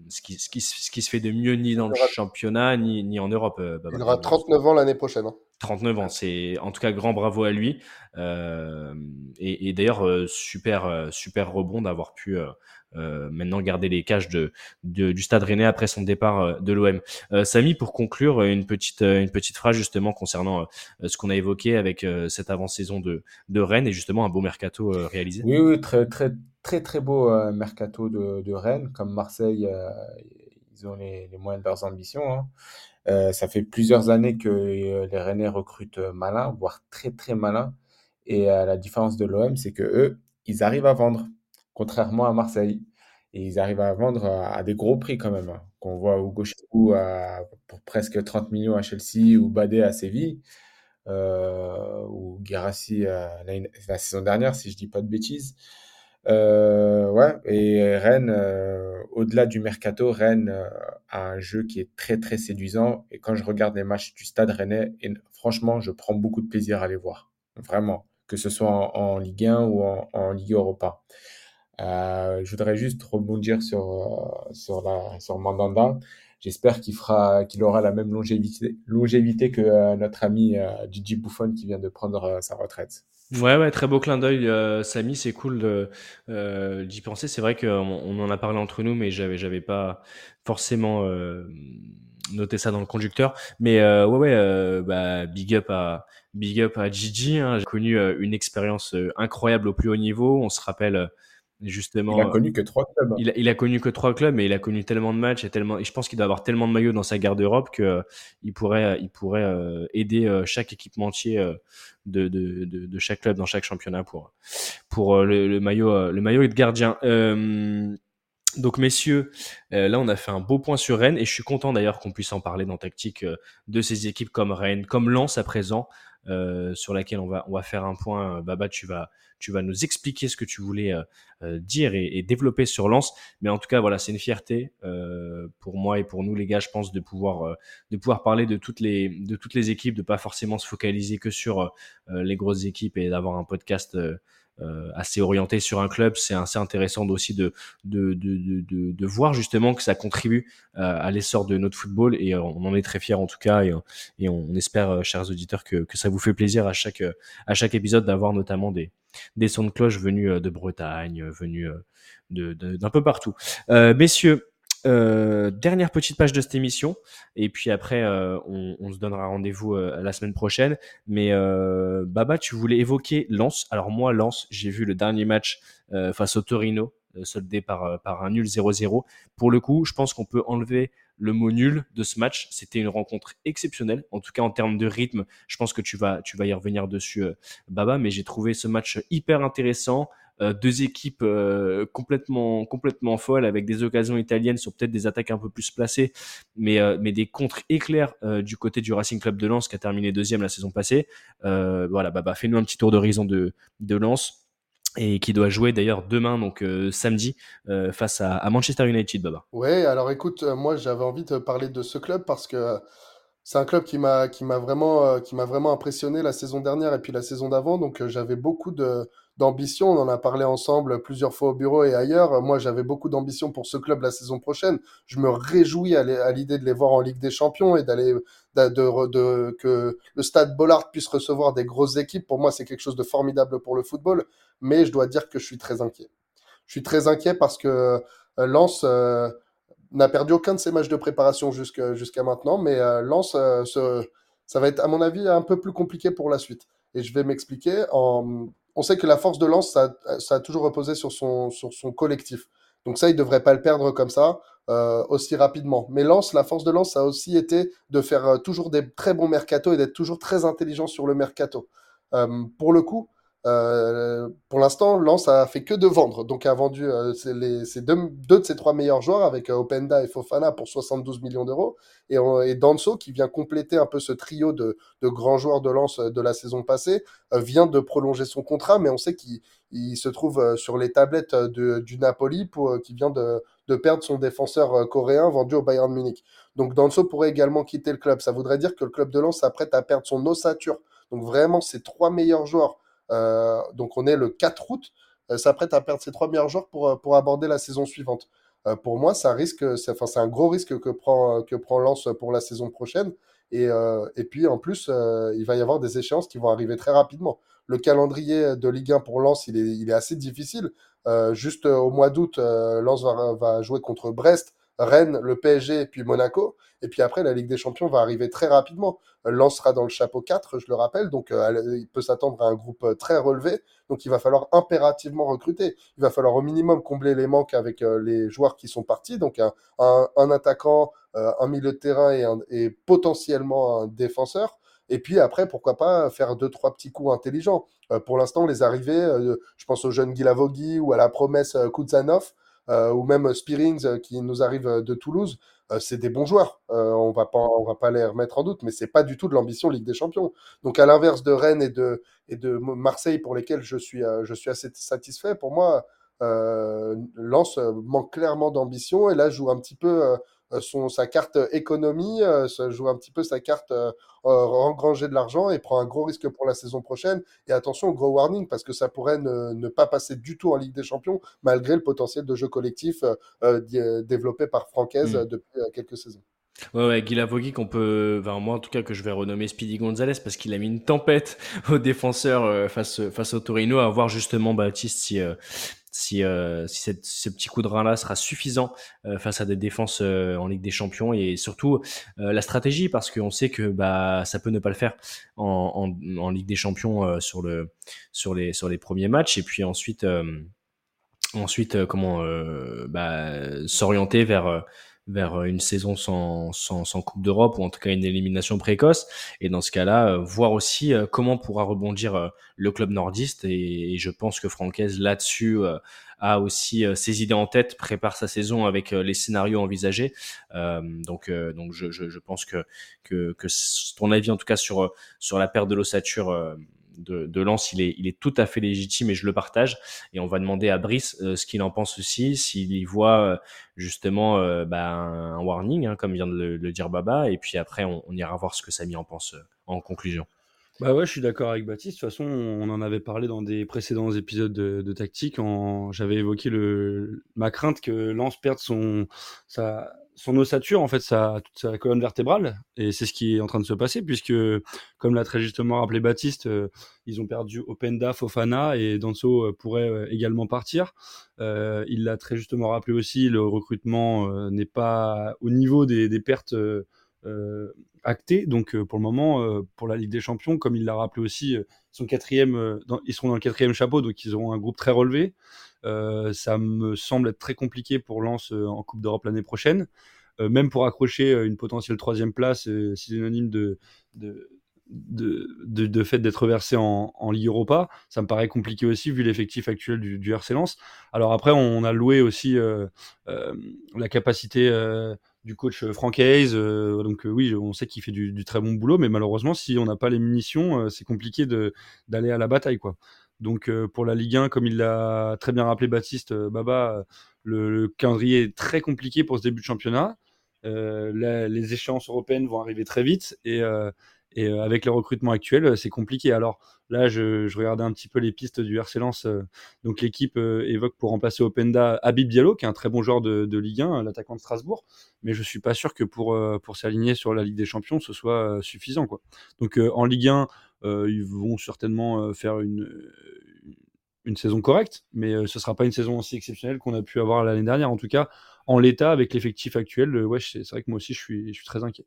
ce, qui, ce, qui, ce qui se fait de mieux ni dans le championnat ni, ni en Europe. euh. Il aura 39 ans l'année prochaine. hein. 39 ans, c'est en tout cas grand bravo à lui. Euh, et et d'ailleurs, euh, super, euh, super rebond d'avoir pu euh, euh, maintenant garder les cages de, du Stade Rennais après son départ euh, de l'OM. Euh, Samy, pour conclure, euh, une petite, euh, une petite phrase justement concernant euh, ce qu'on a évoqué avec euh, cette avant-saison de, de Rennes et justement un beau mercato euh, réalisé. Oui, oui, très, très, très, très beau euh, mercato de, de Rennes. Comme Marseille, euh, ils ont les, les moyens de leurs ambitions. hein. Euh, ça fait plusieurs années que euh, les Rennais recrutent euh, malin, voire très, très malin. Et euh, la différence de l'OM, c'est que eux, ils arrivent à vendre, contrairement à Marseille. Ils arrivent à vendre à, des gros prix quand même. hein. Qu'on voit Hugo Chicou à, pour presque 30 millions à Chelsea ou Badé à Séville euh, ou l'année- la saison dernière, si je dis pas de bêtises. Euh, ouais, et Rennes, euh, au-delà du mercato, Rennes a un jeu qui est très très séduisant. Et quand je regarde les matchs du Stade Rennais, franchement, je prends beaucoup de plaisir à les voir. Vraiment, que ce soit en, Ligue 1 ou en Ligue Europa. Euh, je voudrais juste rebondir sur, euh, sur, la, sur Mandanda. J'espère qu'il fera, qu'il aura la même longévité, longévité que euh, notre ami euh, Gigi Buffon qui vient de prendre sa retraite. Ouais, ouais, très beau clin d'œil, Samy, c'est cool d'y penser. C'est vrai qu'on on en a parlé entre nous, mais j'avais, j'avais pas forcément noté ça dans le conducteur. Mais ouais, ouais, bah, big up à, big up à Gigi. Hein. J'ai connu une expérience incroyable au plus haut niveau. On se rappelle justement. Il a connu que trois clubs. Il a, il a connu que trois clubs, mais il a connu tellement de matchs et tellement. Et je pense qu'il doit avoir tellement de maillots dans sa garde-robe que euh, il pourrait, il pourrait euh, aider euh, chaque équipementier euh, de, de, de, de chaque club dans chaque championnat pour pour euh, le, le maillot, euh, le maillot et de gardien. Euh, Donc messieurs, euh, là on a fait un beau point sur Rennes et je suis content d'ailleurs qu'on puisse en parler dans tactique euh, de ces équipes comme Rennes, comme Lens à présent, euh, sur laquelle on va on va faire un point. Baba, tu vas tu vas nous expliquer ce que tu voulais dire et, et, développer sur Lens. Mais en tout cas voilà, c'est une fierté pour moi et pour nous les gars, je pense de pouvoir de pouvoir parler de toutes les de toutes les équipes, de pas forcément se focaliser que sur les grosses équipes et d'avoir un podcast euh, assez orienté sur un club, c'est assez intéressant aussi de, de, de, de, de voir justement que ça contribue euh, à l'essor de notre football et euh, on en est très fiers en tout cas et, et on espère, chers auditeurs, que, que ça vous fait plaisir à chaque, à chaque épisode d'avoir notamment des, des sons de cloche venus de Bretagne, venus d'un peu partout. Euh, messieurs, euh, dernière petite page de cette émission, et puis après, euh, on, se donnera rendez-vous euh, la semaine prochaine. Mais Baba, tu voulais évoquer Lens. Alors moi, Lens, j'ai vu le dernier match face au Torino, soldé par, par un nul 0-0. Pour le coup, je pense qu'on peut enlever le mot nul de ce match. C'était une rencontre exceptionnelle, en tout cas en termes de rythme. Je pense que tu vas, tu vas y revenir dessus, Baba, mais j'ai trouvé ce match hyper intéressant. Euh, deux équipes euh, complètement complètement folles avec des occasions italiennes sur peut-être des attaques un peu plus placées, mais euh, mais des contres éclairs du côté du Racing Club de Lens qui a terminé deuxième la saison passée. voilà, bah, fais-nous un petit tour d'horizon de de Lens et qui doit jouer d'ailleurs demain, donc samedi, face à, Manchester United, Baba. Ouais, alors écoute, moi j'avais envie de parler de ce club parce que c'est un club qui m'a vraiment qui m'a vraiment impressionné la saison dernière et puis la saison d'avant, donc j'avais beaucoup de d'ambition. On en a parlé ensemble plusieurs fois au bureau et ailleurs. Moi, j'avais beaucoup d'ambition pour ce club la saison prochaine. Je me réjouis à l'idée de les voir en Ligue des Champions et d'aller de, de, que le Stade Bollard puisse recevoir des grosses équipes. Pour moi, c'est quelque chose de formidable pour le football. Mais je dois dire que je suis très inquiet. Je suis très inquiet parce que euh, Lens euh, n'a perdu aucun de ses matchs de préparation jusqu'à maintenant, mais euh, Lens, euh, ça va être, à mon avis, un peu plus compliqué pour la suite. Et je vais m'expliquer. En, on sait que la force de lance, ça, a toujours reposé sur son, collectif. Donc ça, il ne devrait pas le perdre comme ça euh, aussi rapidement. Mais Lance, la force de Lance, a aussi été de faire euh, toujours des très bons mercato et d'être toujours très intelligent sur le mercato. Euh, pour le coup, euh, pour l'instant, Lens a fait que de vendre. Donc a vendu euh, deux, de ses trois meilleurs joueurs avec euh, Openda et Fofana pour 72 millions d'euros. Et, et, Danso, qui vient compléter un peu ce trio de, grands joueurs de Lens de la saison passée, vient de prolonger son contrat, mais on sait qu'il se trouve sur les tablettes du Napoli, qui vient de, de perdre son défenseur coréen vendu au Bayern Munich. Donc Danso pourrait également quitter le club. Ça voudrait dire que le club de Lens s'apprête à perdre son ossature. Donc vraiment, ces trois meilleurs joueurs euh, donc on est le 4 août, euh, s'apprête à perdre ses trois meilleurs joueurs pour, euh, pour aborder la saison suivante. pour moi, ça risque, c'est, enfin, un gros risque que prend, que prend Lens pour la saison prochaine. Et, et puis en plus, il va y avoir des échéances qui vont arriver très rapidement. Le calendrier de Ligue 1 pour Lens, il est, il est assez difficile. juste au mois d'août, Lens va, va jouer contre Brest, Rennes, le PSG puis Monaco. Et puis après, la Ligue des Champions va arriver très rapidement. Lens sera dans le chapeau 4, je le rappelle, donc euh, il peut s'attendre à un groupe euh, très relevé. Donc il va falloir impérativement recruter. Il va falloir au minimum combler les manques avec euh, les joueurs qui sont partis. Donc un, attaquant, un milieu de terrain et, potentiellement un défenseur. Et puis après, pourquoi pas faire deux, trois petits coups intelligents. pour l'instant, les arrivées, je pense au jeune Guilavogui ou à la promesse Kuzanov, euh, ou même Spearings euh, qui nous arrive euh, de Toulouse, c'est des bons joueurs. on va pas, on va pas les remettre en doute, mais c'est pas du tout de l'ambition Ligue des Champions. Donc à l'inverse de Rennes et de et de Marseille pour lesquels je suis je suis assez satisfait. Pour moi, euh, Lens manque clairement d'ambition et là joue un petit peu euh, son, sa carte économie, euh, ça joue un petit peu sa carte euh, engranger de l'argent et prend un gros risque pour la saison prochaine. Et attention, gros warning, parce que ça pourrait ne, ne pas passer du tout en Ligue des Champions, malgré le potentiel de jeu collectif développé par Francaise mmh. depuis quelques saisons. Ouais, ouais, Guy qu'on peut, enfin, moi en tout cas que je vais renommer Speedy Gonzalez parce qu'il a mis une tempête aux défenseurs face face au Torino à voir justement Baptiste si si, euh, si ce petit coup de rein-là sera suffisant euh, face à des défenses euh, en Ligue des Champions et surtout euh, la stratégie parce qu'on sait que bah ça peut ne pas le faire en, en, en Ligue des Champions euh, sur le sur les sur les premiers matchs. Et puis ensuite ensuite comment bah, s'orienter vers vers une saison sans, sans, sans Coupe d'Europe ou en tout cas une élimination précoce. Et dans ce cas-là, voir aussi comment pourra rebondir le club nordiste. Et, je pense que Francaise là-dessus a aussi ses idées en tête, prépare sa saison avec les scénarios envisagés. donc, donc je, je, je, pense que, que, que ton avis en tout cas sur sur la perte de l'ossature de, de Lens, il est, il est tout à fait légitime et je le partage. Et on va demander à Brice euh, ce qu'il en pense aussi, s'il y voit euh, justement euh, bah, un, warning, hein, comme vient de le, dire Baba. Et puis après, on, ira voir ce que Samy en pense en conclusion. Bah ouais, je suis d'accord avec Baptiste. De toute façon, on en avait parlé dans des précédents épisodes de, tactique. J'avais évoqué le, ma crainte que Lens perde son, sa, son ossature, en fait, sa, toute sa colonne vertébrale, et c'est ce qui est en train de se passer, puisque, comme l'a très justement rappelé Baptiste, euh, ils ont perdu Openda, Fofana, et Danso euh, pourrait euh, également partir. il l'a très justement rappelé aussi, le recrutement n'est pas au niveau des, pertes actées, donc pour le moment, pour la Ligue des Champions, comme il l'a rappelé aussi, quatrième, ils seront dans le quatrième chapeau, donc ils auront un groupe très relevé. Euh, ça me semble être très compliqué pour Lens euh, en Coupe d'Europe l'année prochaine. Euh, même pour accrocher une potentielle troisième place, synonyme de, de, de, de, fait d'être versé en, Ligue Europa. Ça me paraît compliqué aussi vu l'effectif actuel du, RC Lens. Alors après, on a loué aussi la capacité du coach Frank Hayes. donc oui, on sait qu'il fait du, du, très bon boulot, mais malheureusement, si on n'a pas les munitions, c'est compliqué d'aller à la bataille. quoi. Donc euh, pour la Ligue 1, comme il l'a très bien rappelé Baptiste euh, Baba, le, calendrier est très compliqué pour ce début de championnat. Euh, les échéances européennes vont arriver très vite et, et avec les recrutements actuels, c'est compliqué. Alors là, je, je, regardais un petit peu les pistes du RC Lens. donc l'équipe évoque pour remplacer Openda Habib Diallo, qui est un très bon joueur de, de Ligue 1, l'attaquant de Strasbourg. Mais je suis pas sûr que pour, pour s'aligner sur la Ligue des Champions, ce soit suffisant. Quoi. Donc en Ligue 1, euh, ils vont certainement faire une, saison correcte, mais ce ne sera pas une saison aussi exceptionnelle qu'on a pu avoir l'année dernière. En tout cas, en l'état, avec l'effectif actuel, ouais, c'est vrai que moi aussi, je suis très inquiet.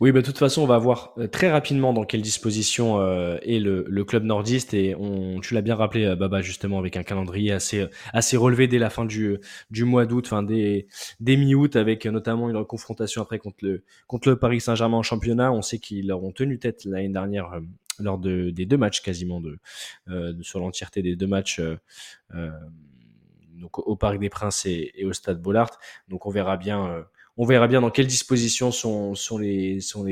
Oui, bah, de toute façon, on va voir euh, très rapidement dans quelle disposition euh, est le, club nordiste. Et on, tu l'as bien rappelé, euh, Baba, justement, avec un calendrier assez, assez relevé dès la fin du, du mois d'août, enfin dès, dès mi-août, avec notamment une confrontation après contre le, contre le Paris Saint-Germain en championnat. On sait qu'ils leur ont tenu tête l'année dernière lors de, des deux matchs quasiment, de, sur l'entièreté des deux matchs. donc au Parc des Princes et, et, au Stade Bollard. Donc on verra bien on verra bien dans quelles dispositions sont, les, sont,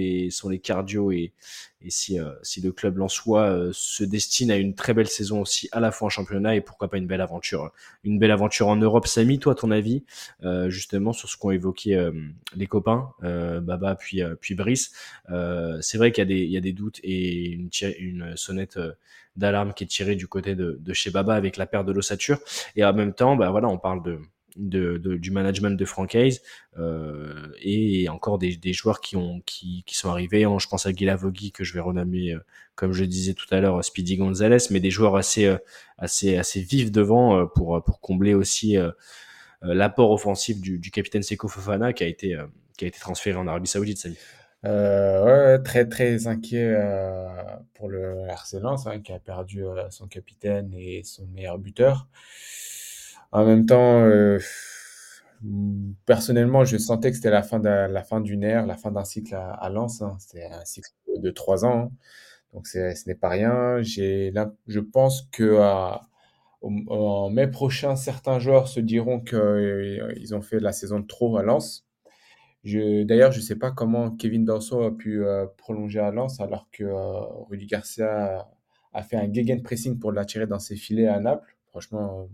cardio et, euh, si le club Lensois euh, se destine à une très belle saison aussi à la fois en championnat et pourquoi pas une belle aventure une belle aventure en Europe. Samy toi ton avis euh, justement sur ce qu'ont évoqué les copains Baba puis puis Brice c'est vrai qu'il y a des doutes et une une sonnette d'alarme qui est tirée du côté de, de chez Baba avec la perte de l'ossature. Et en même temps bah voilà on parle de de, du management de Frank euh, et encore des, des, joueurs qui, ont, qui, qui sont arrivés. Je pense à Guilavogui que je vais renommer, euh, comme je disais tout à l'heure, Speedy Gonzalez, mais des joueurs assez, euh, assez, assez vifs devant euh, pour, pour combler aussi l'apport offensif du, du, capitaine Seko Fofana qui a été, qui a été transféré en Arabie Saoudite. Salut. Euh, ouais, très très inquiet euh, pour le RC Lens hein, qui a perdu euh, son capitaine et son meilleur buteur. En même temps, euh, personnellement, je sentais que c'était la fin d'une ère, la fin d'un cycle à, à Lens. Hein. C'était un cycle de trois ans, hein. donc ce n'est pas rien. Je pense que en mai prochain, certains joueurs se diront qu'ils euh, ont fait la saison de trop à Lens. D'ailleurs, je ne sais pas comment Kevin Danso a pu euh, prolonger à Lens alors que Rudy Garcia a fait un gegenpressing pour l'attirer dans ses filets à Naples. Franchement,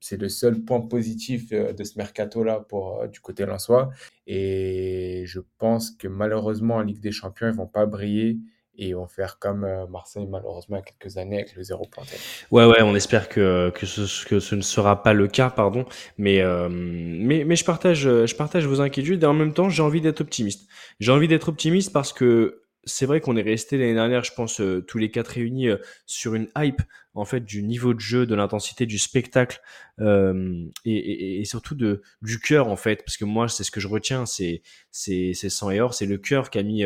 c'est le seul point positif euh, de ce mercato-là pour euh, du côté lensois. Et je pense que malheureusement, en Ligue des Champions, ils vont pas briller et vont faire comme euh, Marseille, malheureusement, il y a quelques années avec le zéro point. Ouais, ouais, on espère que, que ce ne sera pas le cas, pardon. Mais, mais, mais je, partage, je partage vos inquiétudes et en même temps, j'ai envie d'être optimiste. J'ai envie d'être optimiste parce que c'est vrai qu'on est resté l'année dernière, je pense, euh, tous les quatre réunis euh, sur une hype en fait du niveau de jeu, de l'intensité, du spectacle euh, et, surtout du cœur en fait, parce que moi c'est ce que je retiens, c'est c'est c'est sang et or, c'est le cœur qui a mis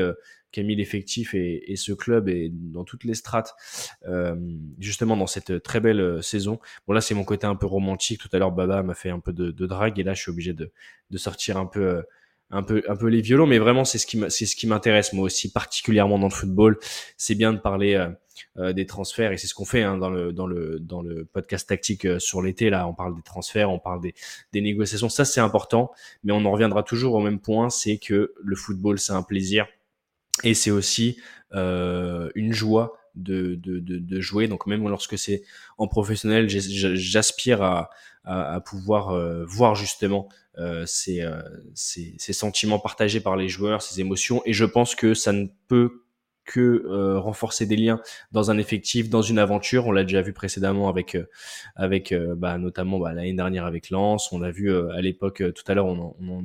qu'a mis l'effectif et, ce club et dans toutes les strates, justement dans cette très belle saison. Bon là c'est mon côté un peu romantique. Tout à l'heure Baba m'a fait un peu de, de, drague et là je suis obligé de, de sortir un peu un peu un peu les violons mais vraiment c'est ce qui c'est ce qui m'intéresse moi aussi particulièrement dans le football. C'est bien de parler euh, euh des transferts et c'est ce qu'on fait hein, dans le dans le dans le podcast tactique euh, sur l'été là. On parle des transferts on parle des des négociations. Ça c'est important mais on en reviendra toujours au même point c'est que le football c'est un plaisir et c'est aussi euh, une joie de, de, de, de, jouer. Donc même lorsque c'est en professionnel, j'aspire à, à, à, pouvoir euh, voir justement euh, ces, euh, ces, ces, sentiments partagés par les joueurs, ces émotions. Et je pense que ça ne peut que euh, renforcer des liens dans un effectif, dans une aventure. On l'a déjà vu précédemment avec, euh, avec bah, notamment bah, l'année dernière avec Lens. On l'a vu à l'époque, tout à l'heure, on, on, on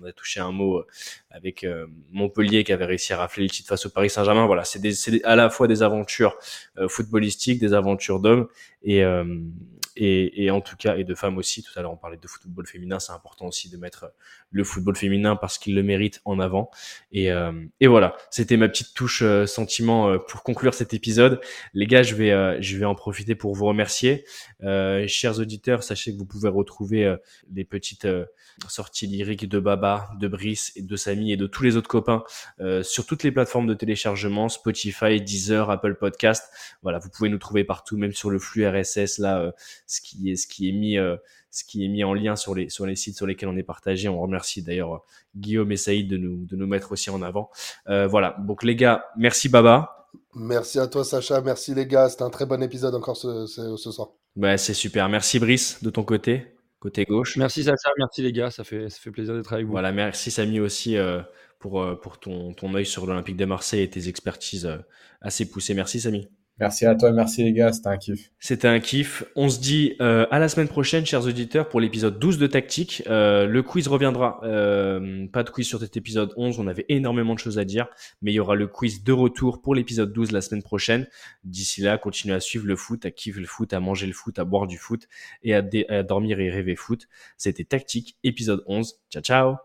on a touché un mot avec Montpellier qui avait réussi à rafler le titre face au Paris Saint-Germain. Voilà, c'est à la fois des aventures footballistiques, des aventures d'hommes et, et, et, en tout cas, et de femmes aussi. Tout à l'heure, on parlait de football féminin. C'est important aussi de mettre le football féminin parce qu'il le mérite en avant. Et, euh, et voilà, c'était ma petite touche euh, sentiment euh, pour conclure cet épisode. Les gars, je vais, euh, je vais en profiter pour vous remercier. chers auditeurs, sachez que vous pouvez retrouver les petites sorties lyriques de Baba, de Brice et de Samy et de tous les autres copains sur toutes les plateformes de téléchargement, Spotify, Deezer, Apple Podcast. Voilà, vous pouvez nous trouver partout, même sur le flux RSS là ce qui est ce qui est mis euh, ce qui est mis en lien sur les sur les sites sur lesquels on est partagé. On remercie d'ailleurs euh, Guillaume et Saïd de nous de nous mettre aussi en avant. Euh, voilà. Donc les gars, merci Baba. Merci à toi Sacha, merci les gars, c'était un très bon épisode encore ce, ce, ce soir. Ouais, c'est super. Merci Brice de ton côté, côté gauche. Merci Sacha, merci les gars, ça fait ça fait plaisir d'être avec vous. Voilà, merci Samy aussi euh, pour pour ton ton œil sur l'Olympique de Marseille et tes expertises euh, assez poussées. Merci Samy. Merci à toi, merci les gars, c'était un kiff. C'était un kiff. On se dit euh, à la semaine prochaine, chers auditeurs, pour l'épisode 12 de Tactique. Euh, le quiz reviendra. Euh, pas de quiz sur cet épisode 11, on avait énormément de choses à dire, mais il y aura le quiz de retour pour l'épisode 12 la semaine prochaine. D'ici là, continuez à suivre le foot, à kiffer le foot, à manger le foot, à boire du foot et à, à dormir et rêver foot. C'était Tactique, épisode 11. Ciao, ciao